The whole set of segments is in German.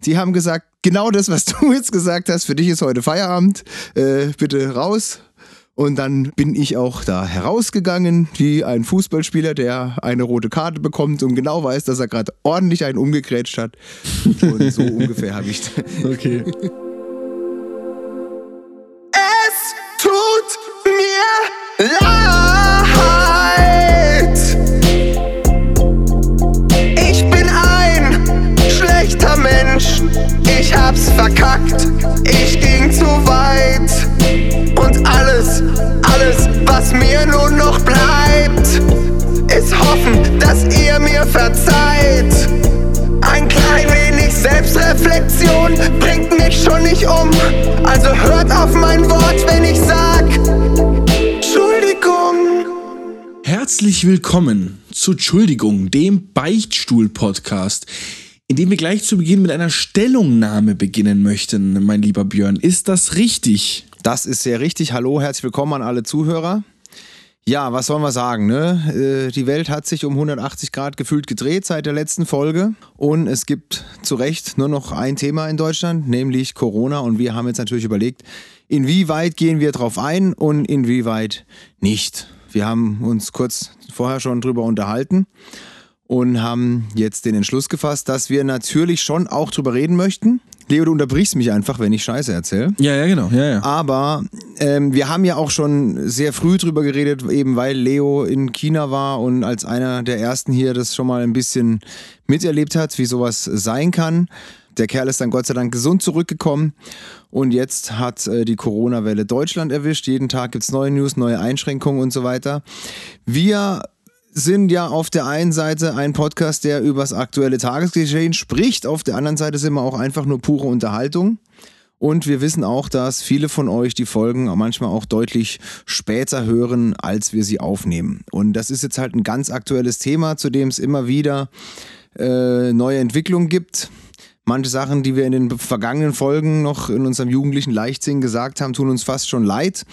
Sie haben gesagt, genau das, was du jetzt gesagt hast, für dich ist heute Feierabend, äh, bitte raus. Und dann bin ich auch da herausgegangen, wie ein Fußballspieler, der eine rote Karte bekommt und genau weiß, dass er gerade ordentlich einen umgegrätscht hat. Und so ungefähr habe ich. Okay. Es tut mir leid. Hab's verkackt. Ich ging zu weit. Und alles, alles, was mir nun noch bleibt, ist hoffen, dass ihr mir verzeiht. Ein klein wenig Selbstreflexion bringt mich schon nicht um. Also hört auf mein Wort, wenn ich sag Entschuldigung. Herzlich willkommen zu Entschuldigung, dem Beichtstuhl-Podcast, in dem wir gleich zu Beginn mit einer Stellungnahme beginnen möchten, mein lieber Björn. Ist das richtig? Das ist sehr richtig. Hallo, herzlich willkommen an alle Zuhörer. Ja, was sollen wir sagen? Ne? Äh, Die Welt hat sich um 180 Grad gefühlt gedreht seit der letzten Folge und es gibt zu Recht nur noch ein Thema in Deutschland, nämlich Corona. Und wir haben jetzt natürlich überlegt, inwieweit gehen wir drauf ein und inwieweit nicht. Wir haben uns kurz vorher schon drüber unterhalten und haben jetzt den Entschluss gefasst, dass wir natürlich schon auch drüber reden möchten. Leo, du unterbrichst mich einfach, wenn ich Scheiße erzähle. Ja, ja, genau. Ja, ja. Aber ähm, wir haben ja auch schon sehr früh drüber geredet, eben weil Leo in China war und als einer der ersten hier das schon mal ein bisschen miterlebt hat, wie sowas sein kann. Der Kerl ist dann Gott sei Dank gesund zurückgekommen und jetzt hat äh, die Corona-Welle Deutschland erwischt. Jeden Tag gibt's neue News, neue Einschränkungen und so weiter. Wir sind ja auf der einen Seite ein Podcast, der übers aktuelle Tagesgeschehen spricht. Auf der anderen Seite sind wir auch einfach nur pure Unterhaltung. Und wir wissen auch, dass viele von euch die Folgen manchmal auch deutlich später hören, als wir sie aufnehmen. Und das ist jetzt halt ein ganz aktuelles Thema, zu dem es immer wieder äh, neue Entwicklungen gibt. Manche Sachen, die wir in den vergangenen Folgen noch in unserem jugendlichen Leichtsinn gesagt haben, tun uns fast schon leid.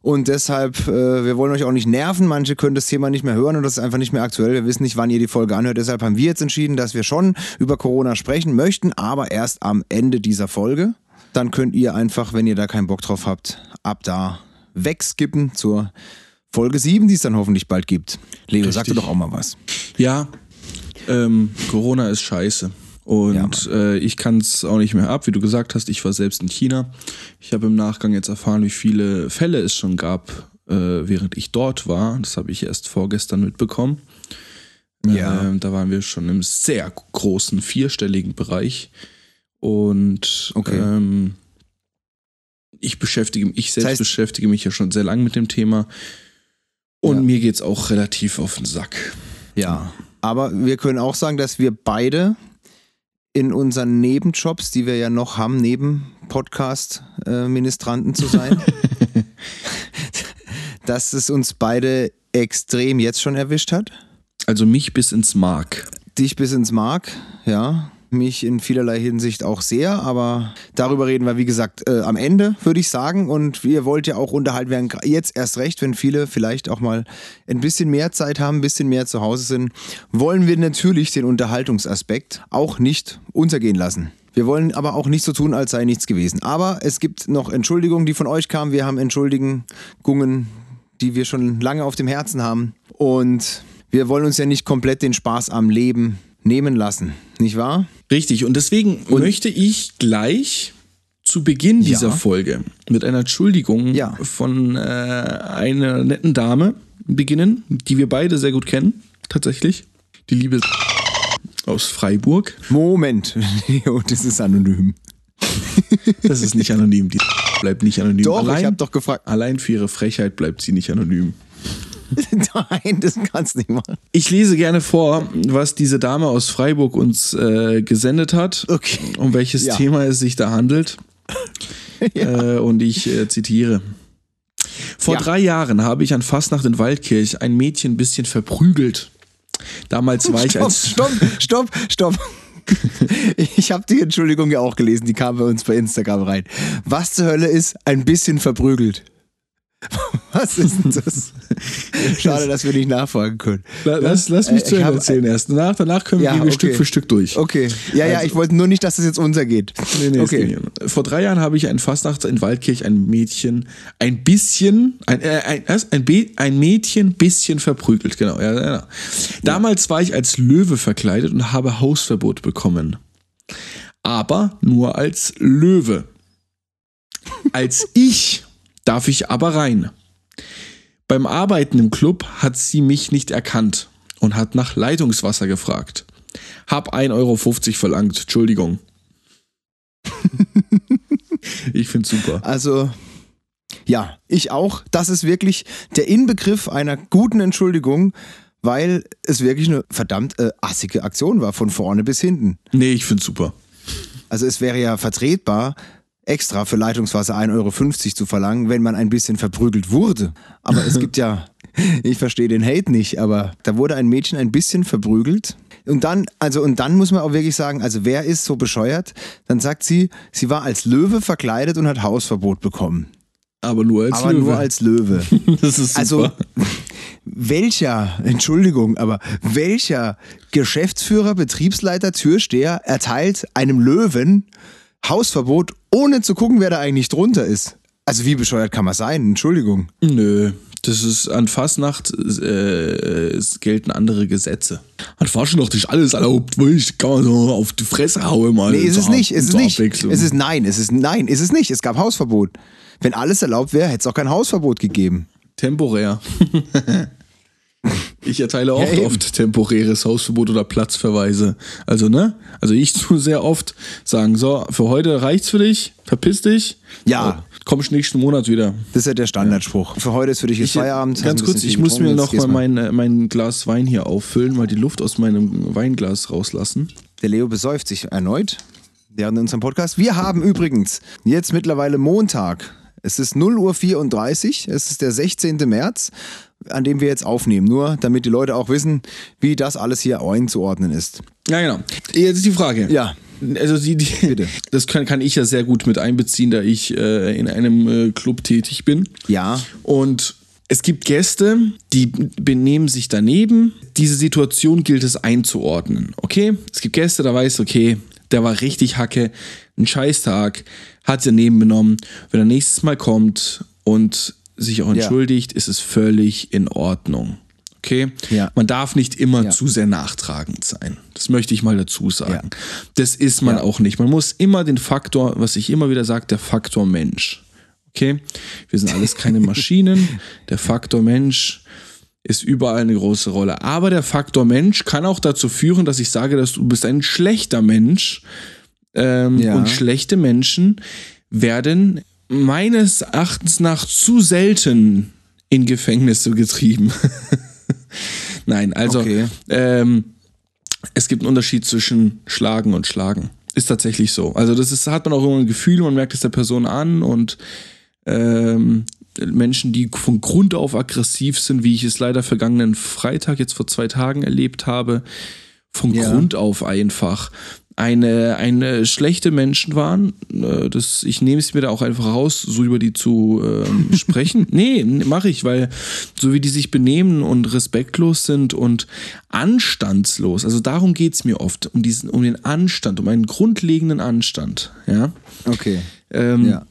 Und deshalb, äh, wir wollen euch auch nicht nerven. Manche können das Thema nicht mehr hören und das ist einfach nicht mehr aktuell. Wir wissen nicht, wann ihr die Folge anhört. Deshalb haben wir jetzt entschieden, dass wir schon über Corona sprechen möchten, aber erst am Ende dieser Folge. Dann könnt ihr einfach, wenn ihr da keinen Bock drauf habt, ab da wegskippen zur Folge 7, die es dann hoffentlich bald gibt. Leo, Richtig. doch auch mal was. Ja, ähm, Corona ist scheiße. Und äh, ich kann es auch nicht mehr ab, wie du gesagt hast, ich war selbst in China. Ich habe im Nachgang jetzt erfahren, wie viele Fälle es schon gab, äh, während ich dort war. Das habe ich erst vorgestern mitbekommen. Ja. Ähm, da waren wir schon im sehr großen vierstelligen Bereich. Und Okay. ähm, ich beschäftige mich, ich selbst heißt- beschäftige mich ja schon sehr lang mit dem Thema. Und Ja. mir geht's auch relativ auf den Sack. Ja, aber wir können auch sagen, dass wir beide in unseren Nebenjobs, die wir ja noch haben, neben Podcast-Ministranten zu sein, dass es uns beide extrem jetzt schon erwischt hat. Also mich bis ins Mark. Dich bis ins Mark, ja. Mich in vielerlei Hinsicht auch sehr, aber darüber reden wir, wie gesagt, äh, am Ende, würde ich sagen. Und ihr wollt ja auch unterhalten werden, jetzt erst recht, wenn viele vielleicht auch mal ein bisschen mehr Zeit haben, ein bisschen mehr zu Hause sind, wollen wir natürlich den Unterhaltungsaspekt auch nicht untergehen lassen. Wir wollen aber auch nicht so tun, als sei nichts gewesen. Aber es gibt noch Entschuldigungen, die von euch kamen. Wir haben Entschuldigungen, die wir schon lange auf dem Herzen haben. Und wir wollen uns ja nicht komplett den Spaß am Leben nehmen lassen, nicht wahr? Richtig, und deswegen möchte ich gleich zu Beginn dieser Ja. Folge mit einer Entschuldigung Ja. von äh, einer netten Dame beginnen, die wir beide sehr gut kennen, tatsächlich. Die liebe aus Freiburg. Moment, Leo, das ist anonym. Das ist nicht anonym, die bleibt nicht anonym. Doch, allein, ich habe doch gefragt. allein für ihre Frechheit bleibt sie nicht anonym. Nein, das kannst du nicht machen. Ich lese gerne vor, was diese Dame aus Freiburg uns äh, gesendet hat, Okay. um welches Ja. Thema es sich da handelt. äh, und ich äh, zitiere. Vor Ja. drei Jahren habe ich an Fastnacht in Waldkirch ein Mädchen ein bisschen verprügelt. Damals war ich Stopp, als stopp, stopp, stopp. Ich habe die Entschuldigung ja auch gelesen, die kam bei uns bei Instagram rein. Was zur Hölle ist ein bisschen verprügelt? Was ist denn das? Schade, dass wir nicht nachfragen können. Lass, lass mich äh, zu Ende erzählen erst. Danach, danach können wir, ja, okay. Stück für Stück durch. Okay. Ja, also, ja, ich wollte nur nicht, dass das jetzt untergeht. Nee, nee, okay. Vor drei Jahren habe ich ein Fastnachts in Waldkirch ein Mädchen ein bisschen, ein, äh, ein, ein, ein Mädchen bisschen verprügelt, genau. Ja, genau. Damals war ich als Löwe verkleidet und habe Hausverbot bekommen. Aber nur als Löwe. Als ich darf ich aber rein. Beim Arbeiten im Club hat sie mich nicht erkannt und hat nach Leitungswasser gefragt. Hab 1,50 Euro verlangt, Entschuldigung. ich find's super. Also, ja, ich auch. Das ist wirklich der Inbegriff einer guten Entschuldigung, weil es wirklich eine verdammt äh, assige Aktion war, von vorne bis hinten. Nee, ich find's super. Also es wäre ja vertretbar, extra für Leitungswasser 1,50 Euro zu verlangen, wenn man ein bisschen verprügelt wurde. Aber es gibt ja, ich verstehe den Hate nicht, aber da wurde ein Mädchen ein bisschen verprügelt. Und dann, also, und dann muss man auch wirklich sagen, also wer ist so bescheuert? Dann sagt sie, sie war als Löwe verkleidet und hat Hausverbot bekommen. Aber nur als aber Löwe. nur als Löwe. das ist super. Also, welcher, Entschuldigung, aber welcher Geschäftsführer, Betriebsleiter, Türsteher erteilt einem Löwen Hausverbot, ohne zu gucken, wer da eigentlich drunter ist. Also wie bescheuert kann man sein? Entschuldigung. Nö, das ist an Fastnacht äh, es gelten andere Gesetze. An Fastnacht ist alles erlaubt, weil ich kann so auf die Fresse hauen mal. Nee, ist es nicht, ist es nicht. Es ist nein, es ist nein, ist es nicht. Es gab Hausverbot. Wenn alles erlaubt wäre, hätte es auch kein Hausverbot gegeben. Temporär. Ich erteile auch ja, oft temporäres Hausverbot oder Platzverweise. Also, ne? Also ich tue sehr oft sagen, so, für heute reicht's für dich, verpiss dich. Ja. Oh, kommst nächsten Monat wieder. Das ist ja der Standardspruch. Ja. Für heute ist für dich jetzt ich, Feierabend. Ganz kurz, ich muss mir noch mal mein, äh, mein Glas Wein hier auffüllen, mal die Luft aus meinem Weinglas rauslassen. Der Leo besäuft sich erneut während unserem Podcast. Wir haben übrigens jetzt mittlerweile Montag. Es ist 0 Uhr 34, es ist der 16. März an dem wir jetzt aufnehmen. Nur damit die Leute auch wissen, wie das alles hier einzuordnen ist. Ja, genau. Jetzt ist die Frage. Ja. Also die, die das kann, kann ich ja sehr gut mit einbeziehen, da ich äh, in einem äh, Club tätig bin. Ja. Und es gibt Gäste, die benehmen sich daneben. Diese Situation gilt es einzuordnen. Okay? Es gibt Gäste, da weiß, okay, der war richtig Hacke, ein Scheißtag, hat sie daneben benommen. Wenn er nächstes Mal kommt und sich auch entschuldigt, ja. ist es völlig in Ordnung. Okay? Ja. Man darf nicht immer ja. zu sehr nachtragend sein. Das möchte ich mal dazu sagen. Das ist man auch nicht. Man muss immer den Faktor, was ich immer wieder sage, der Faktor Mensch. Okay? Wir sind alles keine Maschinen. der Faktor Mensch ist überall eine große Rolle. Aber der Faktor Mensch kann auch dazu führen, dass ich sage, dass du bist ein schlechter Mensch. Ähm, und schlechte Menschen werden meines Erachtens nach zu selten in Gefängnisse getrieben. Nein, also okay. ähm, es gibt einen Unterschied zwischen Schlagen und Schlagen. Ist tatsächlich so. Also das ist, hat man auch immer ein Gefühl, man merkt es der Person an und ähm, Menschen, die von Grund auf aggressiv sind, wie ich es leider vergangenen Freitag, jetzt vor zwei Tagen erlebt habe, von ja. Grund auf einfach eine, eine schlechte Menschen waren. Äh, das, ich nehme es mir da auch einfach raus, so über die zu ähm, sprechen. nee, mache ich, weil so wie die sich benehmen und respektlos sind und anstandslos, also darum geht es mir oft, um diesen, um den Anstand, um einen grundlegenden Anstand. Ja. Okay. Ähm, ja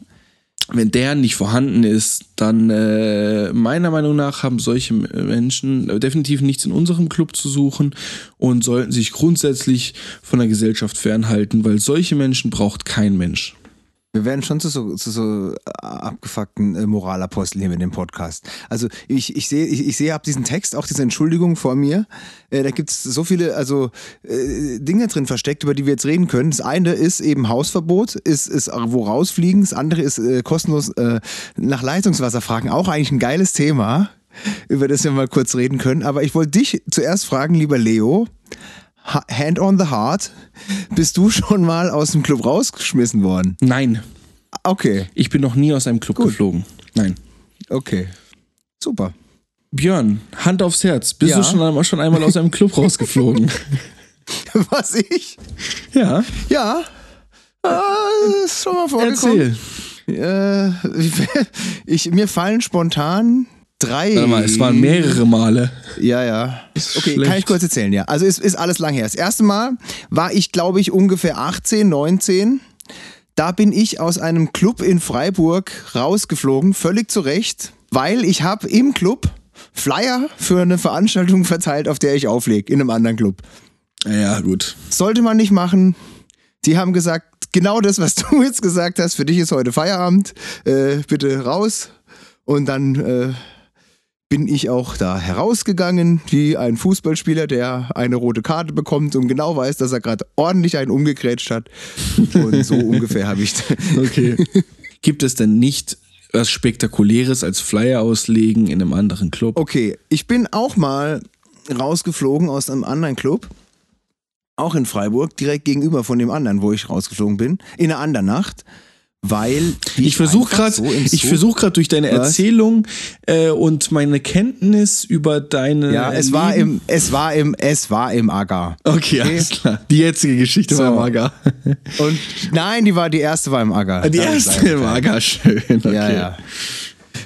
wenn der nicht vorhanden ist, dann äh, meiner Meinung nach haben solche Menschen definitiv nichts in unserem Club zu suchen und sollten sich grundsätzlich von der Gesellschaft fernhalten, weil solche Menschen braucht kein Mensch. Wir werden schon zu so, zu so abgefuckten äh, Moralaposteln hier mit dem Podcast. Also ich, ich sehe, ich, ich sehe, habe diesen Text, auch diese Entschuldigung vor mir. Äh, da gibt es so viele also äh, Dinge drin versteckt, über die wir jetzt reden können. Das eine ist eben Hausverbot, ist, ist wo rausfliegen. Das andere ist äh, kostenlos äh, nach Leitungswasser fragen. Auch eigentlich ein geiles Thema, über das wir mal kurz reden können. Aber ich wollte dich zuerst fragen, lieber Leo. Hand on the Heart, bist du schon mal aus dem Club rausgeschmissen worden? Nein. Okay. Ich bin noch nie aus einem Club Gut. geflogen. Nein. Okay. Super. Björn, Hand aufs Herz. Bist ja. du schon einmal, schon einmal aus einem Club rausgeflogen? Was ich? Ja. Ja. Ah, ist schon mal vorgekommen. Erzähl. Äh, ich, mir fallen spontan drei. Warte mal, es waren mehrere Male. Ja, ja. Okay, schlecht. kann ich kurz erzählen, ja. Also es ist alles lang her. Das erste Mal war ich, glaube ich, ungefähr 18, 19. Da bin ich aus einem Club in Freiburg rausgeflogen, völlig zu Recht, weil ich habe im Club Flyer für eine Veranstaltung verteilt, auf der ich auflege, in einem anderen Club. Ja, gut. Sollte man nicht machen. Die haben gesagt, genau das, was du jetzt gesagt hast, für dich ist heute Feierabend, äh, bitte raus. Und dann äh, bin ich auch da herausgegangen, wie ein Fußballspieler, der eine rote Karte bekommt und genau weiß, dass er gerade ordentlich einen umgegrätscht hat. Und so ungefähr habe ich. Okay. Gibt es denn nicht was Spektakuläres als Flyer auslegen in einem anderen Club? Okay, ich bin auch mal rausgeflogen aus einem anderen Club. Auch in Freiburg, direkt gegenüber von dem anderen, wo ich rausgeflogen bin, in einer anderen Nacht weil ich versuche gerade so ich versuche gerade durch deine Was? Erzählung äh, und meine Kenntnis über deine ja es war im es war im es war im Agar okay, okay. alles klar die jetzige Geschichte so. war im Agar und nein die war die erste war im Agar die erste im Agar schön okay. ja ja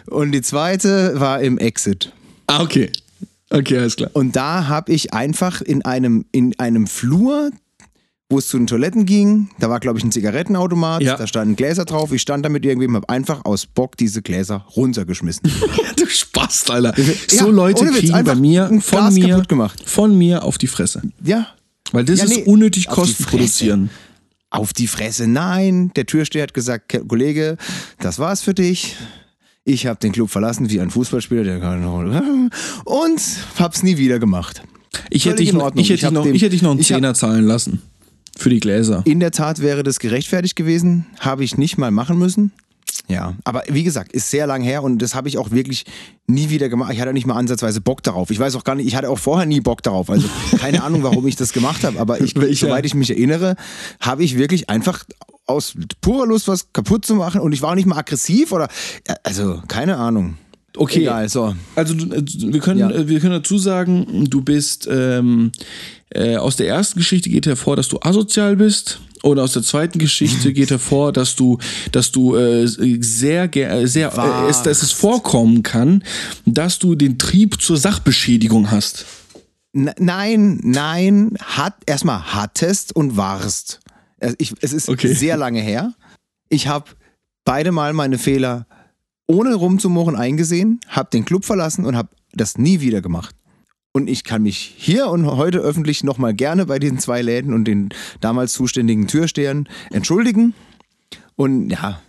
und die zweite war im Exit ah okay Okay, alles klar. Und da habe ich einfach in einem, in einem Flur, wo es zu den Toiletten ging. Da war, glaube ich, ein Zigarettenautomat. Ja. Da standen Gläser drauf. Ich stand da mit irgendwem, habe einfach aus Bock diese Gläser runtergeschmissen. du Spaß, Alter. So ja, Leute kriegen bei mir von mir, von mir auf die Fresse. Ja. Weil das ja, ist nee, unnötig Kosten produzieren. Auf die Fresse, nein. Der Türsteher hat gesagt, Kollege, das war's für dich. Ich habe den Club verlassen wie ein Fußballspieler, der und hab's nie wieder gemacht. Ich hätte, dich noch, ich, hätte ich, noch, dem, ich hätte dich noch einen Zehner zahlen lassen. Für die Gläser. In der Tat wäre das gerechtfertigt gewesen. Habe ich nicht mal machen müssen. Ja, aber wie gesagt, ist sehr lang her und das habe ich auch wirklich nie wieder gemacht. Ich hatte nicht mal ansatzweise Bock darauf. Ich weiß auch gar nicht, ich hatte auch vorher nie Bock darauf. Also keine Ahnung, warum ich das gemacht habe, aber ich, Welcher? soweit ich mich erinnere, habe ich wirklich einfach aus purer Lust was kaputt zu machen und ich war auch nicht mal aggressiv oder also keine Ahnung. Okay, Egal, so. also äh, wir können, ja. wir können dazu sagen, du bist ähm, äh, aus der ersten Geschichte geht hervor, dass du asozial bist. Und aus der zweiten Geschichte geht hervor, dass du, dass du äh, sehr, äh, sehr, äh, es, dass es vorkommen kann, dass du den Trieb zur Sachbeschädigung hast. N nein, nein, hat erstmal hattest und warst. Ich, es ist okay. sehr lange her. Ich habe beide Mal meine Fehler ohne rumzumurren eingesehen, habe den Club verlassen und habe das nie wieder gemacht. Und ich kann mich hier und heute öffentlich nochmal gerne bei den zwei Läden und den damals zuständigen Türstehern entschuldigen. Und ja,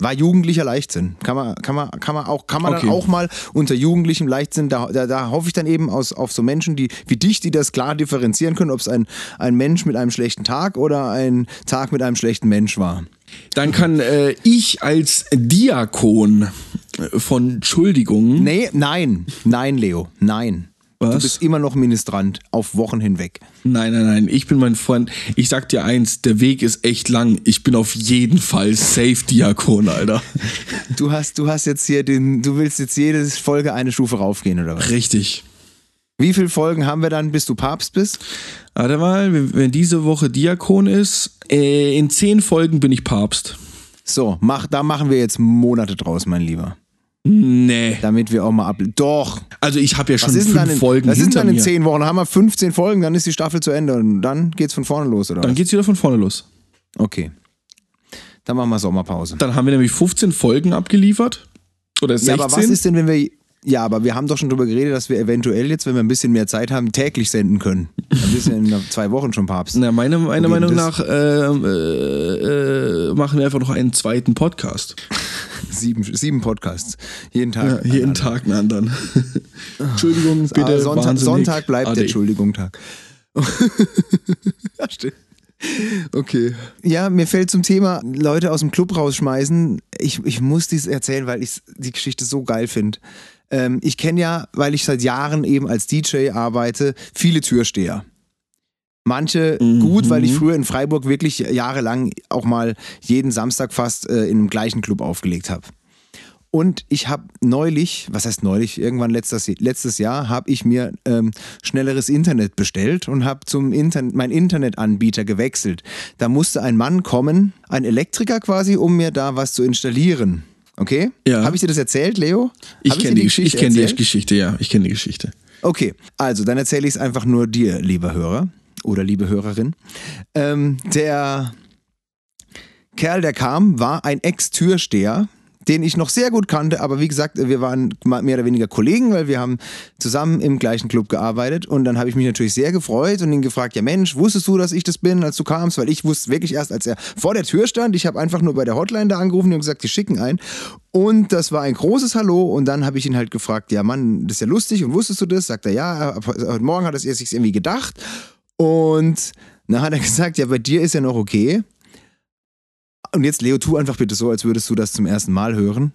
war jugendlicher Leichtsinn. Kann man, kann man, kann man auch, kann man okay. dann auch mal unter jugendlichem Leichtsinn, da, da, da hoffe ich dann eben aus, auf so Menschen, die, wie dich, die das klar differenzieren können, ob es ein, ein Mensch mit einem schlechten Tag oder ein Tag mit einem schlechten Mensch war. Dann kann äh, ich als Diakon von Entschuldigungen. Nee, nein, nein, Leo, nein. Was? Du bist immer noch Ministrant auf Wochen hinweg. Nein, nein, nein. Ich bin mein Freund. Ich sag dir eins, der Weg ist echt lang. Ich bin auf jeden Fall Safe-Diakon, Alter. Du hast, du hast jetzt hier den, du willst jetzt jede Folge eine Stufe raufgehen, oder was? Richtig. Wie viele Folgen haben wir dann, bis du Papst bist? Warte mal, wenn diese Woche Diakon ist, äh, in zehn Folgen bin ich Papst. So, mach, da machen wir jetzt Monate draus, mein Lieber. Nee. Damit wir auch mal ab. Doch. Also ich habe ja schon fünf in, Folgen. Das sind dann in mir. zehn Wochen. Dann haben wir 15 Folgen, dann ist die Staffel zu Ende und dann geht's von vorne los, oder? Dann was? geht's wieder von vorne los. Okay. Dann machen wir Sommerpause. Dann haben wir nämlich 15 Folgen abgeliefert. Oder 16. Ja, aber was ist denn, wenn wir. Ja, aber wir haben doch schon darüber geredet, dass wir eventuell jetzt, wenn wir ein bisschen mehr Zeit haben, täglich senden können. Dann bist du in zwei Wochen schon Papst. Na, meine, meine Meinung nach äh, äh, machen wir einfach noch einen zweiten Podcast. Sieben, sieben Podcasts. Jeden Tag. Ja, jeden Tag einen anderen. Entschuldigung, bitte. Ah, Sonntag, Sonntag bleibt Ade. der Entschuldigung-Tag. ja, stimmt. Okay. Ja, mir fällt zum Thema Leute aus dem Club rausschmeißen. Ich, ich muss dies erzählen, weil ich die Geschichte so geil finde. Ähm, ich kenne ja, weil ich seit Jahren eben als DJ arbeite, viele Türsteher. Manche mhm. gut, weil ich früher in Freiburg wirklich jahrelang auch mal jeden Samstag fast äh, in dem gleichen Club aufgelegt habe. Und ich habe neulich, was heißt neulich, irgendwann letztes, letztes Jahr, habe ich mir ähm, schnelleres Internet bestellt und habe zum Internet, mein Internetanbieter gewechselt. Da musste ein Mann kommen, ein Elektriker quasi, um mir da was zu installieren. Okay? Ja. Habe ich dir das erzählt, Leo? Ich kenne die, Geschichte ich kenn die? Geschichte, ja. Ich kenne die Geschichte. Okay, also dann erzähle ich es einfach nur dir, lieber Hörer oder liebe Hörerin. Ähm, der Kerl, der kam, war ein Ex-Türsteher, den ich noch sehr gut kannte, aber wie gesagt, wir waren mehr oder weniger Kollegen, weil wir haben zusammen im gleichen Club gearbeitet und dann habe ich mich natürlich sehr gefreut und ihn gefragt, ja Mensch, wusstest du, dass ich das bin, als du kamst? Weil ich wusste wirklich erst, als er vor der Tür stand, ich habe einfach nur bei der Hotline da angerufen und gesagt, die schicken ein und das war ein großes Hallo und dann habe ich ihn halt gefragt, ja Mann, das ist ja lustig und wusstest du das? Sagt er, ja, heute Morgen hat er sich irgendwie gedacht und dann hat er gesagt, ja, bei dir ist ja noch okay. Und jetzt, Leo, tu einfach bitte so, als würdest du das zum ersten Mal hören.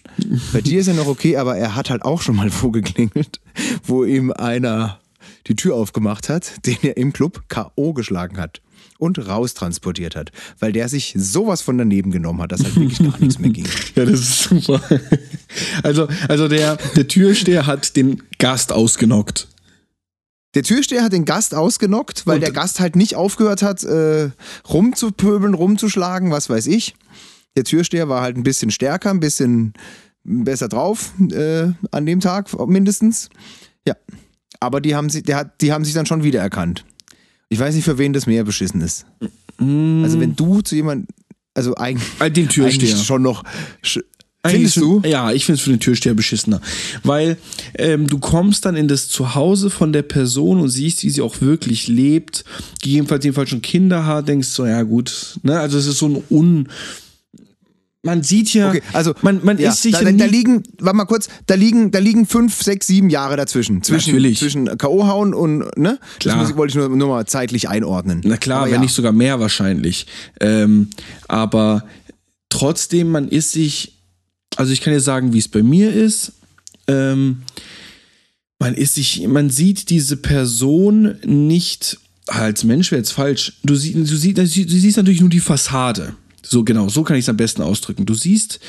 Bei dir ist ja noch okay, aber er hat halt auch schon mal vorgeklingelt, wo ihm einer die Tür aufgemacht hat, den er im Club K.O. geschlagen hat und raustransportiert hat, weil der sich sowas von daneben genommen hat, dass halt wirklich gar nichts mehr ging. Ja, das ist super. Also, also der, der Türsteher hat den Gast ausgenockt. Der Türsteher hat den Gast ausgenockt, weil Und- der Gast halt nicht aufgehört hat, äh, rumzupöbeln, rumzuschlagen, was weiß ich. Der Türsteher war halt ein bisschen stärker, ein bisschen besser drauf äh, an dem Tag mindestens. Ja, aber die haben, sich, der hat, die haben sich dann schon wiedererkannt. Ich weiß nicht, für wen das mehr beschissen ist. Also wenn du zu jemandem, also eigentlich, Äh, Den Türsteher. eigentlich schon noch... Findest du? Ja, ich finde es für den Türsteher beschissener. Weil ähm, du kommst dann in das Zuhause von der Person und siehst, wie sie auch wirklich lebt, gegebenenfalls jedenfalls schon Kinder hat, denkst so, ja gut, ne? Also es ist so ein Un... Man sieht ja, Okay, also man, man ja, ist sich da, da, liegen, warte mal kurz, da liegen, da liegen fünf, sechs, sieben Jahre dazwischen. Zwischen, Natürlich. zwischen K.O. hauen und, ne? Klar. Das wollte ich nur, nur mal zeitlich einordnen. Na klar, Aber wenn ja. nicht sogar mehr wahrscheinlich. Ähm, aber trotzdem, man ist sich, also ich kann dir sagen, wie es bei mir ist. Ähm, man ist sich, man sieht diese Person nicht als Mensch wäre jetzt falsch. Du, sie, du, sie, du siehst natürlich nur die Fassade. So genau, so kann ich es am besten ausdrücken. Du siehst,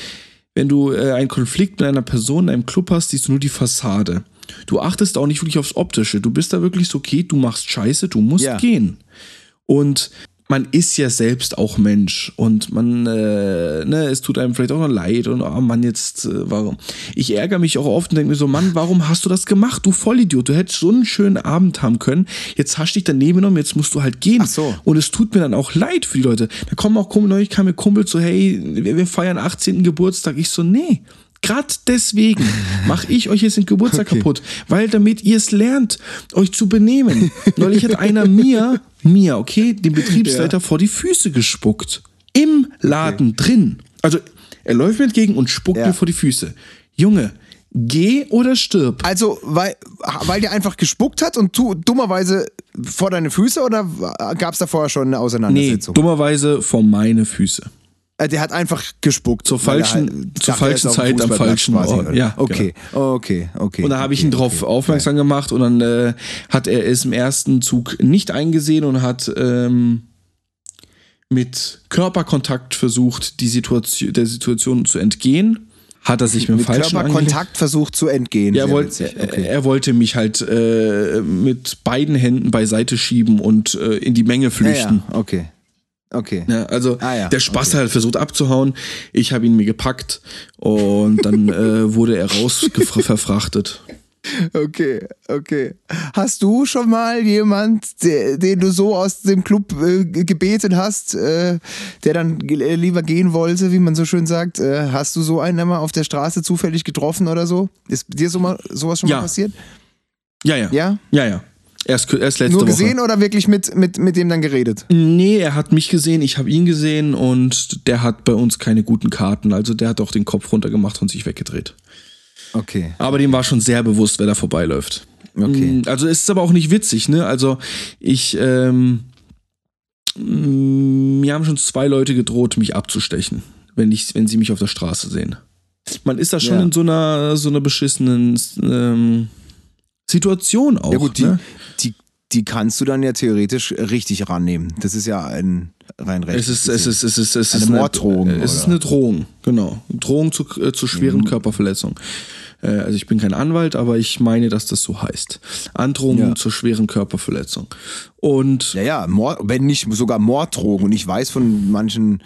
wenn du äh, einen Konflikt mit einer Person in einem Club hast, siehst du nur die Fassade. Du achtest auch nicht wirklich aufs Optische. Du bist da wirklich so, okay, du machst Scheiße, du musst Ja. gehen. Und man ist ja selbst auch Mensch und man, äh, ne, es tut einem vielleicht auch noch leid und oh Mann, jetzt, äh, warum? Ich ärgere mich auch oft und denke mir so, Mann, warum hast du das gemacht, du Vollidiot? Du hättest so einen schönen Abend haben können. Jetzt hast du dich daneben genommen, jetzt musst du halt gehen. Ach so. Und es tut mir dann auch leid für die Leute. Da kommen auch Kumpel, neulich kam mir Kumpel so, hey, wir, wir feiern 18. Geburtstag. Ich so, nee. Gerade deswegen mache ich euch jetzt den Geburtstag Okay. kaputt, weil damit ihr es lernt, euch zu benehmen. Neulich hat einer mir, mir, okay, den Betriebsleiter vor die Füße gespuckt. Im Laden drin. Also er läuft mir entgegen und spuckt Ja. mir vor die Füße. Junge, geh oder stirb. Also, weil, weil der einfach gespuckt hat und du dummerweise vor deine Füße oder gab es da vorher schon eine Nee, Auseinandersetzung? dummerweise vor meine Füße. Äh, der hat einfach gespuckt. Zur falschen- halt zur falschen Zeit am falschen Ort. Ja, okay, okay, okay. Und da habe ich okay, ihn darauf okay. aufmerksam gemacht und dann äh, hat er es im ersten Zug nicht eingesehen und hat ähm, mit Körperkontakt versucht, die Situation, der Situation zu entgehen. Hat er sich mit dem Mit falschen. Körperkontakt versucht zu entgehen. Ja, er, Sehr wollt, witzig. er, wollte mich halt äh, mit beiden Händen beiseite schieben und äh, in die Menge ja, flüchten. ja, okay. Okay. Ja, also Ah, ja, der Spaß okay. hat versucht abzuhauen. Ich habe ihn mir gepackt und dann äh, wurde er rausverfrachtet. Okay, okay. Hast du schon mal jemand, der, den du so aus dem Club äh, gebeten hast, äh, der dann äh, lieber gehen wollte, wie man so schön sagt? Äh, hast du so einen einmal auf der Straße zufällig getroffen oder so? Ist dir so mal, sowas schon Ja. mal passiert? Ja, ja. Ja? Ja, ja. Erst, erst letzte Nur Woche. gesehen oder wirklich mit, mit, mit dem dann geredet? Nee, er hat mich gesehen, ich habe ihn gesehen und der hat bei uns keine guten Karten. Also der hat auch den Kopf runtergemacht und sich weggedreht. Okay. Aber dem war schon sehr bewusst, wer da vorbeiläuft. Okay. Mm, Also es ist aber auch nicht witzig, ne? Also ich, ähm, mm, mir haben schon zwei Leute gedroht, mich abzustechen, wenn ich, wenn sie mich auf der Straße sehen. Man ist da schon Ja. in so einer, so einer beschissenen ähm, Situation auch. Ja gut, die, ne? die, die kannst du dann ja theoretisch richtig rannehmen. Das ist ja ein rein recht. Es ist, es ist, es ist, es ist eine Morddrohung. Eine, es ist eine Drohung, genau. Drohung zu, äh, zu schweren mhm. Körperverletzungen. Äh, also ich bin kein Anwalt, aber ich meine, dass das so heißt. Androhung ja. zur schweren Körperverletzung. Und ja, ja, Mord, wenn nicht sogar Morddrohung. Und ich weiß von manchen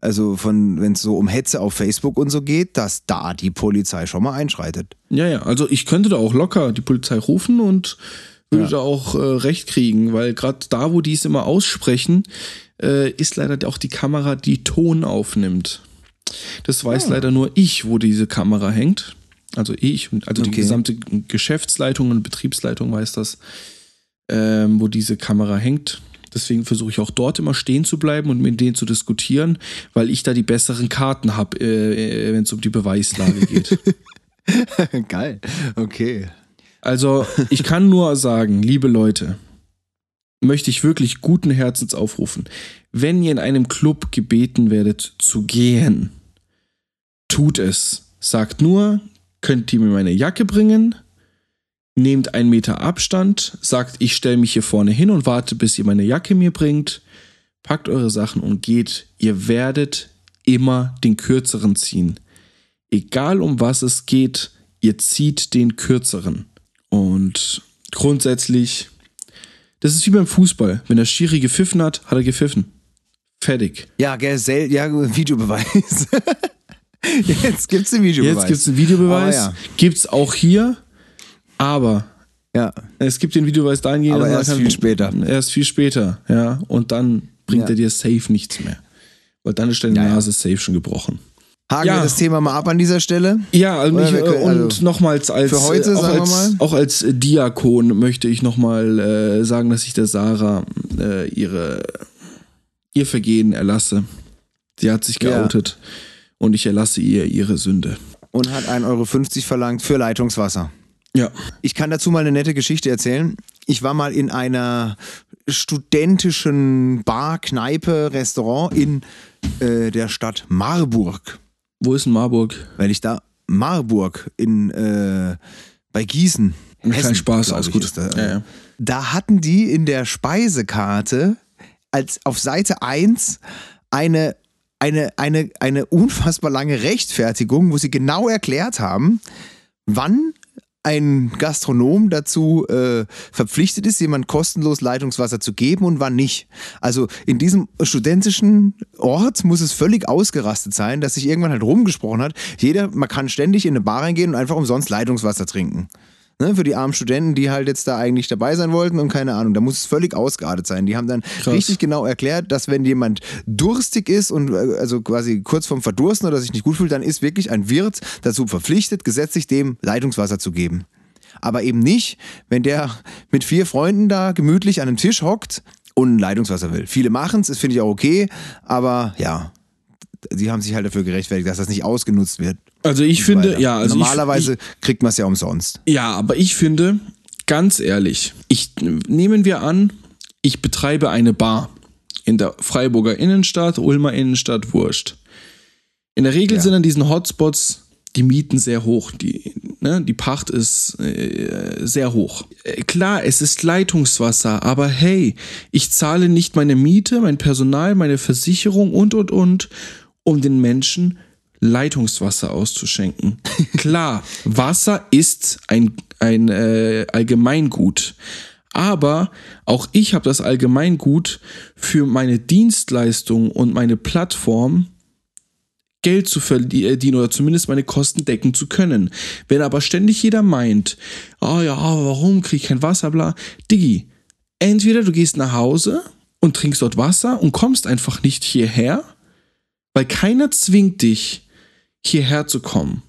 also von, wenn es so um Hetze auf Facebook und so geht, dass da die Polizei schon mal einschreitet. Ja, ja, also ich könnte da auch locker die Polizei rufen und würde ja. da auch äh, recht kriegen, weil gerade da, wo die es immer aussprechen, äh, ist leider auch die Kamera, die Ton aufnimmt. Das weiß ja. Ah. leider nur ich, wo diese Kamera hängt. Also ich, also okay. die gesamte Geschäftsleitung und Betriebsleitung weiß das, ähm, wo diese Kamera hängt. Deswegen versuche ich auch dort immer stehen zu bleiben und mit denen zu diskutieren, weil ich da die besseren Karten habe, äh, äh wenn es um die Beweislage geht. Geil. Okay. Also, ich kann nur sagen, liebe Leute, möchte ich wirklich guten Herzens aufrufen, wenn ihr in einem Club gebeten werdet zu gehen, tut es. Sagt nur, könnt ihr mir meine Jacke bringen? Nehmt einen Meter Abstand, sagt, ich stelle mich hier vorne hin und warte, bis ihr meine Jacke mir bringt, packt eure Sachen und geht. Ihr werdet immer den kürzeren ziehen. Egal um was es geht, ihr zieht den kürzeren. Und grundsätzlich, das ist wie beim Fußball. Wenn der Schiri gepfiffen hat, hat er gepfiffen. Fertig. Ja, gell, ja, Videobeweis. Jetzt gibt's den Videobeweis. Jetzt gibt's den Videobeweis. Oh, ja. Gibt's auch hier. Aber ja. es gibt den Videobeweis dahingehend, aber erst viel später. Erst viel später, ja. Und dann bringt ja. er dir safe nichts mehr. Weil dann ist deine ja, Nase safe schon gebrochen. Haken ja. wir das Thema mal ab an dieser Stelle? Ja, also mich, können, und also nochmals als, für heute, auch, als, auch als Diakon möchte ich nochmal äh, sagen, dass ich der Sarah äh, ihre, ihr Vergehen erlasse. Sie hat sich geoutet ja. und ich erlasse ihr ihre Sünde. Und hat 1,50 Euro verlangt für Leitungswasser. Ja. Ich kann dazu mal eine nette Geschichte erzählen. Ich war mal in einer studentischen Bar, Kneipe, Restaurant in äh, der Stadt Marburg. Wo ist denn Marburg? Weil ich da Marburg in äh, bei Gießen. Hessen, Kein Spaß, alles gut. Da. Ja, ja. da hatten die in der Speisekarte als auf Seite 1 eine eine, eine, eine unfassbar lange Rechtfertigung, wo sie genau erklärt haben, wann ein Gastronom dazu äh, verpflichtet ist, jemand kostenlos Leitungswasser zu geben und wann nicht. Also in diesem studentischen Ort muss es völlig ausgerastet sein, dass sich irgendwann halt rumgesprochen hat. Jeder, man kann ständig in eine Bar reingehen und einfach umsonst Leitungswasser trinken. Ne, für die armen Studenten, die halt jetzt da eigentlich dabei sein wollten und keine Ahnung, da muss es völlig ausgeartet sein. Die haben dann Krass. richtig genau erklärt, dass wenn jemand durstig ist und äh, also quasi kurz vorm Verdursten oder sich nicht gut fühlt, dann ist wirklich ein Wirt dazu verpflichtet, gesetzlich dem Leitungswasser zu geben. Aber eben nicht, wenn der mit vier Freunden da gemütlich an einem Tisch hockt und Leitungswasser will. Viele machen es, das finde ich auch okay, aber ja, sie haben sich halt dafür gerechtfertigt, dass das nicht ausgenutzt wird. Also ich finde, weiter. ja. Also Normalerweise ich, kriegt man es ja umsonst. Ja, aber ich finde, ganz ehrlich, ich, nehmen wir an, ich betreibe eine Bar in der Freiburger Innenstadt, Ulmer Innenstadt, Wurscht. In der Regel ja. sind an diesen Hotspots die Mieten sehr hoch, die, ne, die Pacht ist äh, sehr hoch. Äh, klar, es ist Leitungswasser, aber hey, ich zahle nicht meine Miete, mein Personal, meine Versicherung und, und, und, um den Menschen Leitungswasser auszuschenken. Klar, Wasser ist ein, ein äh, Allgemeingut. Aber auch ich habe das Allgemeingut für meine Dienstleistung und meine Plattform Geld zu verdienen oder zumindest meine Kosten decken zu können. Wenn aber ständig jeder meint, oh ja, warum kriege ich kein Wasser, bla, Diggi, entweder du gehst nach Hause und trinkst dort Wasser und kommst einfach nicht hierher, weil keiner zwingt dich, hierher zu kommen.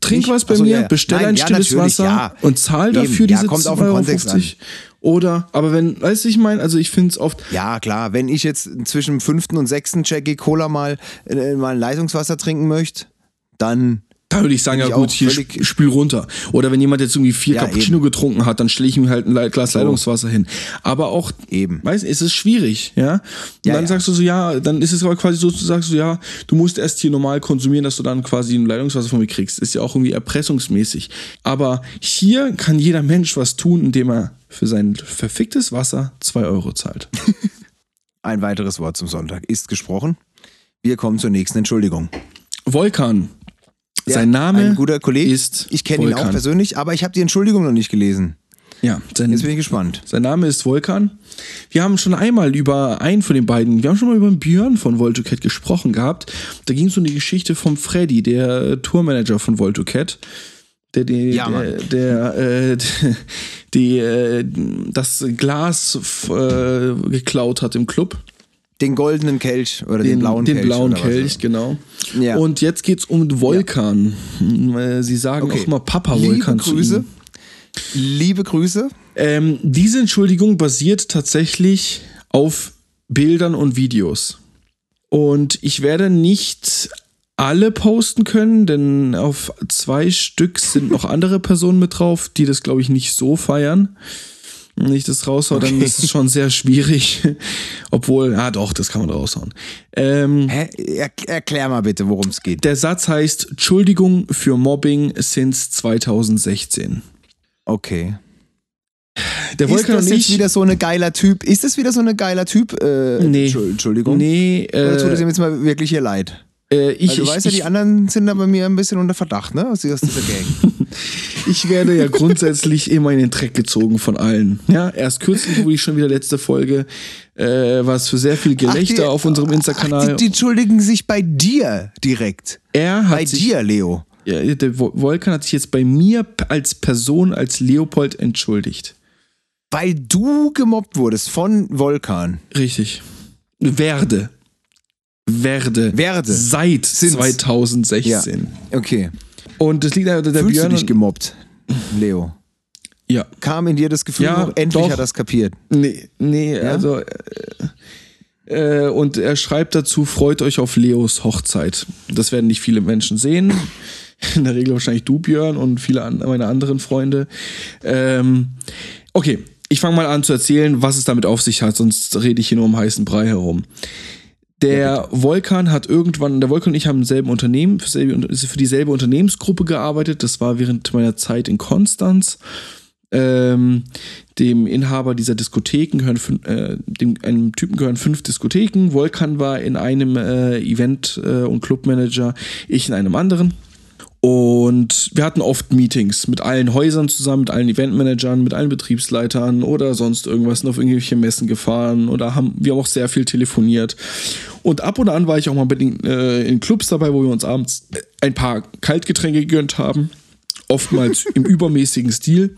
Trink ich, was bei also, mir, ja, bestell Nein, ein ja, stilles Wasser ja. und zahl dafür Eben, diese kommt 2,50 Euro. 50. Oder, aber wenn, weißt du, ich meine, also ich finde es oft. Ja, klar, wenn ich jetzt zwischen dem fünften und sechsten Jackie Cola mal, äh, mal ein Leitungswasser trinken möchte, dann da würde ich sagen, ja gut, hier spül runter. Oder wenn jemand jetzt irgendwie vier ja, Cappuccino eben. getrunken hat, dann stelle ich ihm halt ein Glas Leitungswasser hin. Aber auch, eben. weißt es ist schwierig, ja. Und ja, dann ja. sagst du so, ja, dann ist es aber quasi so, du sagst so, ja, du musst erst hier normal konsumieren, dass du dann quasi ein Leitungswasser von mir kriegst. Ist ja auch irgendwie erpressungsmäßig. Aber hier kann jeder Mensch was tun, indem er für sein verficktes Wasser 2 Euro zahlt. Ein weiteres Wort zum Sonntag ist gesprochen. Wir kommen zur nächsten Entschuldigung. Volkan. Ja, Sein Name ein guter Kollege. ist Ich kenne ihn auch persönlich, aber ich habe die Entschuldigung noch nicht gelesen. Ja, sein, Jetzt bin ich gespannt. sein Name ist Volkan. Wir haben schon einmal über einen von den beiden, wir haben schon mal über den Björn von Voltocat gesprochen gehabt. Da ging es um die Geschichte vom Freddy, der Tourmanager von Voltocat. Der, die, Ja, der, der äh, die, äh, das Glas äh, geklaut hat im Club. Den goldenen Kelch oder den, Den, blauen den Kelch. blauen oder was. Kelch, genau. Ja. Und jetzt geht's um Volkan. Äh, Sie sagen Okay. auch mal Papa Liebe Volkan zu Grüße. Liebe Grüße. Ähm, diese Entschuldigung basiert tatsächlich auf Bildern und Videos. Und ich werde nicht alle posten können, denn auf zwei Stück sind noch andere Personen mit drauf, die das, glaube ich, nicht so feiern. Ich das raushaue, dann Okay. ist es schon sehr schwierig. Obwohl, ah doch, das kann man raushauen. Ähm, Hä? Er, erklär mal bitte, worum es geht. der Satz heißt Entschuldigung für Mobbing since 2016. Okay. Der Ist Volkan das jetzt ich, wieder so eine geiler Typ? Ist das wieder so eine geiler Typ? Äh, Nee. Entschuld- Entschuldigung. nee, Oder tut es äh, ihm jetzt mal wirklich hier leid? Äh, ich, du ich, weißt ja, ich, die anderen sind da bei mir ein bisschen unter Verdacht, ne? Aus dieser Gang. Ich werde ja grundsätzlich immer in den Dreck gezogen von allen. Ja, erst kürzlich wurde ich schon wieder letzte Folge, äh, was für sehr viel Gelächter Ach, die- auf unserem Insta-Kanal. die, die entschuldigen sich bei dir direkt. er hat Bei sich, dir, Leo. Ja, der Vo- Volkan hat sich jetzt bei mir als Person, als Leopold entschuldigt. Weil du gemobbt wurdest von Volkan. Richtig. Werde. Werde. Werde. Seit Sind's. 2016. Okay. Und das liegt an der Fühlst Björn. du dich gemobbt, Leo? ja. Kam in dir das Gefühl, Ja, hoch, endlich doch. hat er es kapiert. Nee, nee, also. Äh, äh, und er schreibt dazu: Freut euch auf Leos Hochzeit. Das werden nicht viele Menschen sehen. In der Regel wahrscheinlich du, Björn, und viele an, meiner anderen Freunde. Ähm, okay, ich fange mal an zu erzählen, was es damit auf sich hat, sonst rede ich hier nur um heißen Brei herum. Der Volkan hat irgendwann, der Volkan und ich haben im selben Unternehmen, für, selbe, für dieselbe Unternehmensgruppe gearbeitet. Das war während meiner Zeit in Konstanz. Ähm, dem Inhaber dieser Diskotheken gehören äh, dem, einem Typen gehören fünf Diskotheken. Volkan war in einem äh, Event- äh, und Clubmanager, ich in einem anderen. Und wir hatten oft Meetings mit allen Häusern zusammen, mit allen Eventmanagern, mit allen Betriebsleitern oder sonst irgendwas, sind auf irgendwelche Messen gefahren oder haben, wir haben auch sehr viel telefoniert. Und ab und an war ich auch mal den, äh, in Clubs dabei, wo wir uns abends ein paar Kaltgetränke gegönnt haben. Oftmals im übermäßigen Stil.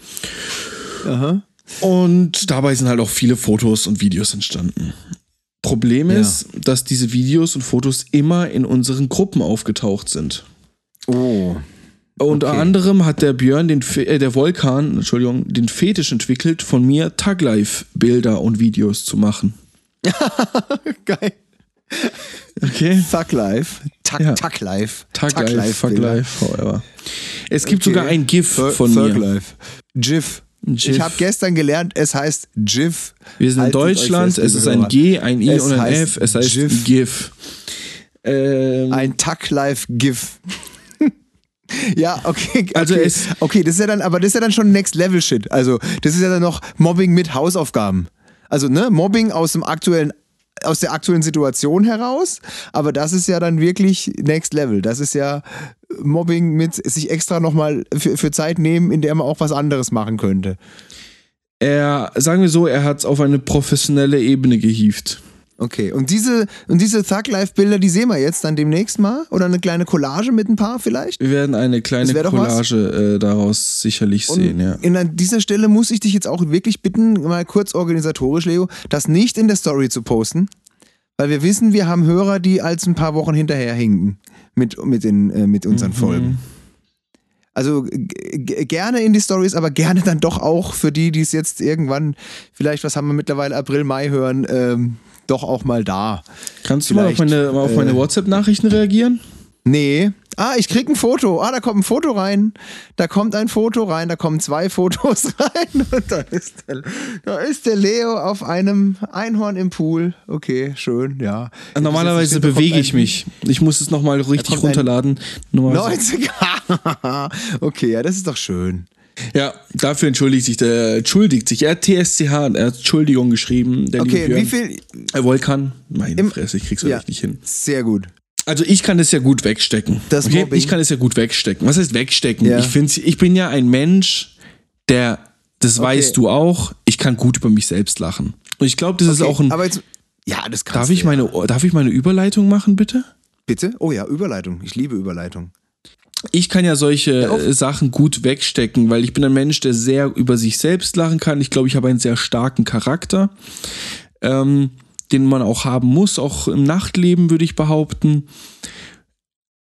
Und dabei sind halt auch viele Fotos und Videos entstanden. Problem Ja. ist, dass diese Videos und Fotos immer in unseren Gruppen aufgetaucht sind. Oh. Unter Okay. anderem hat der Björn, den, Fe- äh, der Volkan, Entschuldigung, den Fetisch entwickelt, von mir Taglife-Bilder und Videos zu machen. Geil. Okay. Thug Life. Tag, Ja. Tag Life. Taglife, Fucklife, however. Es gibt Okay. sogar ein GIF von Thug mir. Life. GIF. GIF. Ich habe gestern gelernt, es heißt GIF. Wir sind in Haltet euch Deutschland, es ist ein. G, ein I Es und ein F, es heißt GIF. GIF. Ähm, Ein Tag Life GIF. Ja, okay. okay. Also es- okay, das ist ja dann, aber das ist ja dann schon Next Level Shit. Also, das ist ja dann noch Mobbing mit Hausaufgaben. Also, ne, Mobbing aus dem aktuellen aus der aktuellen Situation heraus, aber das ist ja dann wirklich Next Level. Das ist ja Mobbing mit sich extra nochmal für, für Zeit nehmen, in der man auch was anderes machen könnte. er, sagen wir so, er hat es auf eine professionelle Ebene gehievt. Okay, und diese, und diese Thug-Life-Bilder, die sehen wir jetzt dann demnächst mal? Oder eine kleine Collage mit ein paar vielleicht? Wir werden eine kleine. Collage äh, daraus sicherlich Und sehen, ja. an dieser Stelle muss ich dich jetzt auch wirklich bitten, mal kurz organisatorisch, Leo, das nicht in der Story zu posten. Weil wir wissen, wir haben Hörer, die als ein paar Wochen hinterherhinken mit, mit, den, äh, mit unseren Mhm. Folgen. Also gerne in die Stories, aber gerne dann doch auch für die, die es jetzt irgendwann, vielleicht, was haben wir mittlerweile, April, Mai hören, ähm, doch auch mal da. Kannst du mal auf Vielleicht, meine, auf äh, meine WhatsApp-Nachrichten reagieren? Nee. Ah, ich krieg ein Foto. Ah, da kommt ein Foto rein. Da kommt ein Foto rein. Da kommen zwei Fotos rein. Und da ist der, da ist der Leo auf einem Einhorn im Pool. Okay, schön, ja. Normalerweise Jetzt ist es- bewege ich ein- mich. Ich muss es nochmal richtig runterladen. Nur mal so. 90. okay, ja, das ist doch schön. Ja, dafür entschuldigt sich der, entschuldigt sich. Er hat TSCH, er hat Entschuldigung geschrieben. Der Okay, wie viel? Äh, Volkan, meine Im- Fresse, ich krieg's Ja. nicht hin. Sehr gut. Also ich kann das ja gut wegstecken. Das okay? Mobbing? Ich kann es ja gut wegstecken. Was heißt wegstecken? Ja. Ich finde, ich bin ja ein Mensch, der, das weißt du auch, ich kann gut über mich selbst lachen. Und ich glaube, das ist Okay, auch ein. aber jetzt, ja, das kannst Darf du ich, ja. meine, darf ich meine Überleitung machen, bitte? Bitte? Oh ja, Überleitung. Ich liebe Überleitung. Ich kann ja solche äh, Sachen gut wegstecken, weil ich bin ein Mensch, der sehr über sich selbst lachen kann. Ich glaube, ich habe einen sehr starken Charakter, ähm, den man auch haben muss, auch im Nachtleben würde ich behaupten.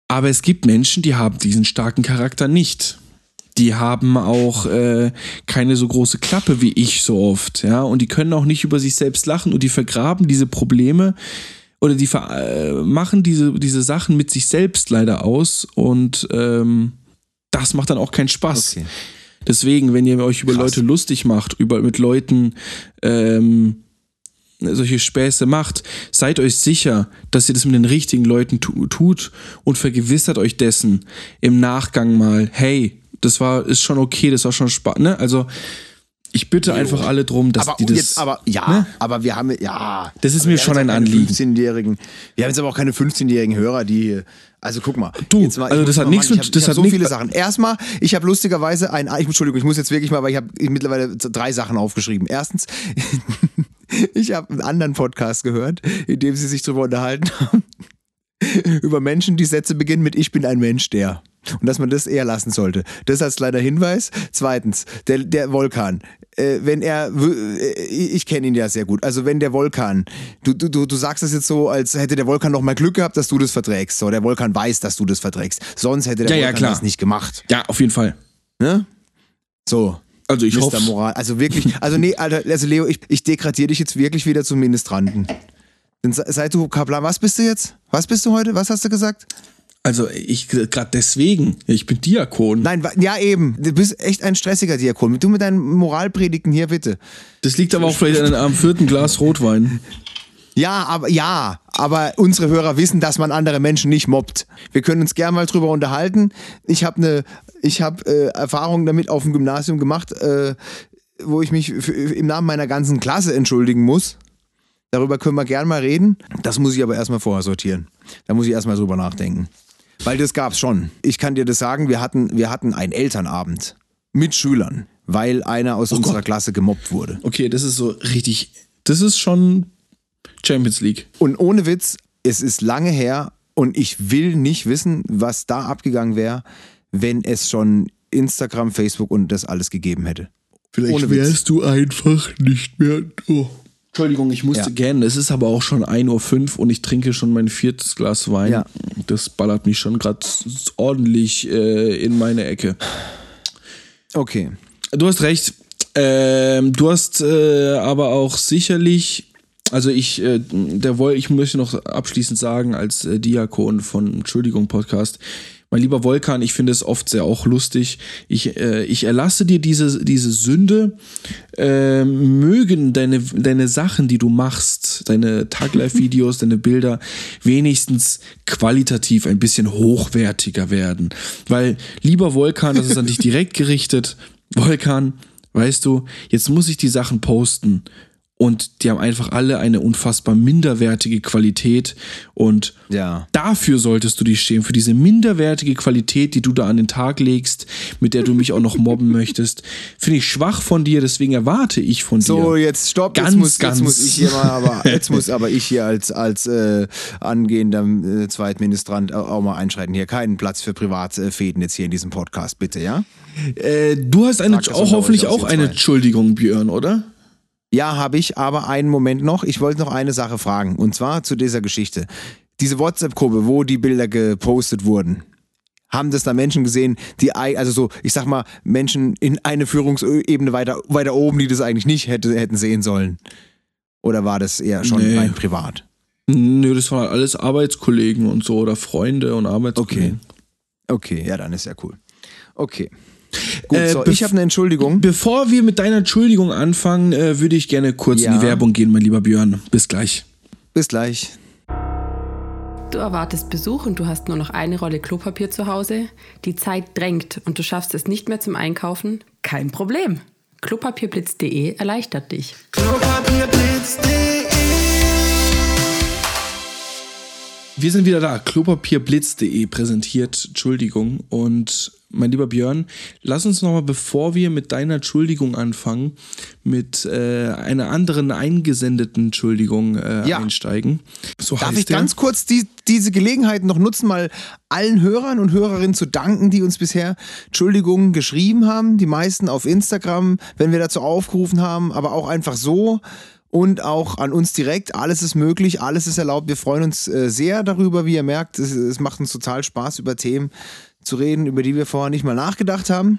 Aber es gibt Menschen, die haben diesen starken Charakter nicht. Die haben auch äh, keine so große Klappe wie ich so oft, ja, und die können auch nicht über sich selbst lachen und die vergraben diese Probleme oder die ver äh, machen diese, diese Sachen mit sich selbst leider aus und ähm, das macht dann auch keinen Spaß. Okay. Deswegen, wenn ihr euch über Krass. Leute lustig macht, über mit Leuten ähm, solche Späße macht, seid euch sicher, dass ihr das mit den richtigen Leuten tu tut und vergewissert euch dessen im Nachgang mal, hey, das war, ist schon okay, das war schon Spaß, ne? Also, ich bitte einfach alle drum, dass aber die das. jetzt, aber ja, ne? aber wir haben ja. Das ist mir schon ein Anliegen. 15-jährigen. Wir haben jetzt aber auch keine 15-jährigen Hörer, die. Also guck mal. Du, mal, ich also das hat nichts mit- Ich das habe hab hat so viele Sachen. Erstmal, ich habe lustigerweise ein. Ich, Entschuldigung, ich muss jetzt wirklich mal, weil ich habe mittlerweile drei Sachen aufgeschrieben. Erstens, ich habe einen anderen Podcast gehört, in dem sie sich darüber unterhalten haben. Über Menschen, die Sätze beginnen mit Ich bin ein Mensch, der. Und dass man das eher lassen sollte. Das als kleiner Hinweis. Zweitens, der, der Vulkan. Äh, wenn er, äh, ich kenne ihn ja sehr gut. Also wenn der Vulkan, du, du, du, sagst das jetzt so, als hätte der Vulkan noch mal Glück gehabt, dass du das verträgst. So, der Vulkan weiß, dass du das verträgst. Sonst hätte der Ja, ja, Vulkan klar. das nicht gemacht. Ja, auf jeden Fall. Ne? So. Also ich hoffe. Moral. Also wirklich, also nee, Alter, also Leo, ich, ich degradiere dich jetzt wirklich wieder zum Ministranten. Seit du Kaplan, was bist du jetzt? Was bist du heute? Was hast du gesagt? Also ich gerade deswegen, ich bin Diakon. Nein, ja eben. Du bist echt ein stressiger Diakon. Du mit deinen Moralpredigten hier, bitte. Das liegt aber auch vielleicht an, am vierten Glas Rotwein. Ja, aber ja, aber unsere Hörer wissen, dass man andere Menschen nicht mobbt. Wir können uns gerne mal drüber unterhalten. Ich habe eine, ich habe äh, Erfahrungen damit auf dem Gymnasium gemacht, äh, wo ich mich für, im Namen meiner ganzen Klasse entschuldigen muss. Darüber können wir gerne mal reden. Das muss ich aber erstmal vorher sortieren. Da muss ich erstmal drüber nachdenken. Weil das gab's schon. Ich kann dir das sagen, wir hatten, wir hatten einen Elternabend mit Schülern, weil einer aus unserer Gott. Klasse gemobbt wurde. Okay, das ist so richtig. Das ist schon Champions League. Und ohne Witz, es ist lange her und ich will nicht wissen, was da abgegangen wäre, wenn es schon Instagram, Facebook und das alles gegeben hätte. Vielleicht Ohne Witz. wärst du einfach nicht mehr. Oh. Entschuldigung, ich musste Ja. gähnen. Es ist aber auch schon 1.05 Uhr und ich trinke schon mein viertes Glas Wein. Ja. Das ballert mich schon gerade ordentlich äh, in meine Ecke. Okay. Du hast recht. Ähm, du hast äh, aber auch sicherlich, also ich, äh, der Woll, ich möchte noch abschließend sagen, als äh, Diakon von Entschuldigung Podcast, mein lieber Volkan, ich finde es oft sehr auch lustig. Ich, äh, ich erlasse dir diese, diese Sünde. Äh, mögen deine, deine Sachen, die du machst, deine Tag-Live-Videos, deine Bilder, wenigstens qualitativ ein bisschen hochwertiger werden. Weil, lieber Volkan, das ist an dich direkt gerichtet. Volkan, weißt du, jetzt muss ich die Sachen posten. Und die haben einfach alle eine unfassbar minderwertige Qualität. Und Ja. dafür solltest du dich schämen, für diese minderwertige Qualität, die du da an den Tag legst, mit der du mich auch noch mobben möchtest. Finde ich schwach von dir, deswegen erwarte ich von So, dir. jetzt stopp. Ganz, jetzt, muss, ganz. jetzt muss ich hier mal, aber jetzt muss aber ich hier als, als äh, angehender äh, Zweitministrant auch, mal einschreiten. Hier keinen Platz für Privatfäden jetzt hier in diesem Podcast, bitte, ja? Äh, du hast eine, auch hoffentlich auch eine. Entschuldigung, Björn, oder? Ja, habe ich, aber einen Moment noch. Ich wollte noch eine Sache fragen. Und zwar zu dieser Geschichte. Diese WhatsApp-Gruppe, wo die Bilder gepostet wurden. Haben das da Menschen gesehen, die, also so, ich sag mal, Menschen in eine Führungsebene weiter, weiter oben, die das eigentlich nicht hätte, hätten sehen sollen? Oder war das eher schon Nee. rein privat? Nö, das waren alles Arbeitskollegen und so oder Freunde und Okay. Arbeitskollegen. Okay, ja, dann ist ja cool. Okay. Gut, Äh, so, ich habe eine Entschuldigung. Bevor wir mit deiner Entschuldigung anfangen, äh, würde ich gerne kurz Ja. in die Werbung gehen, mein lieber Björn. Bis gleich. Bis gleich. Du erwartest Besuch und du hast nur noch eine Rolle Klopapier zu Hause. Die Zeit drängt und du schaffst es nicht mehr zum Einkaufen. Kein Problem. Klopapierblitz.de erleichtert dich. Klopapierblitz.de Wir sind wieder da. Klopapierblitz.de präsentiert Entschuldigung und mein lieber Björn, lass uns nochmal, bevor wir mit deiner Entschuldigung anfangen, mit äh, einer anderen eingesendeten Entschuldigung äh, ja. einsteigen. So Darf ich der? ganz kurz die, diese Gelegenheit noch nutzen, mal allen Hörern und Hörerinnen zu danken, die uns bisher Entschuldigungen geschrieben haben. Die meisten auf Instagram, wenn wir dazu aufgerufen haben, aber auch einfach so und auch an uns direkt. Alles ist möglich, alles ist erlaubt. Wir freuen uns äh, sehr darüber, wie ihr merkt. Es, es, macht uns total Spaß, über Themen zu reden, über die wir vorher nicht mal nachgedacht haben.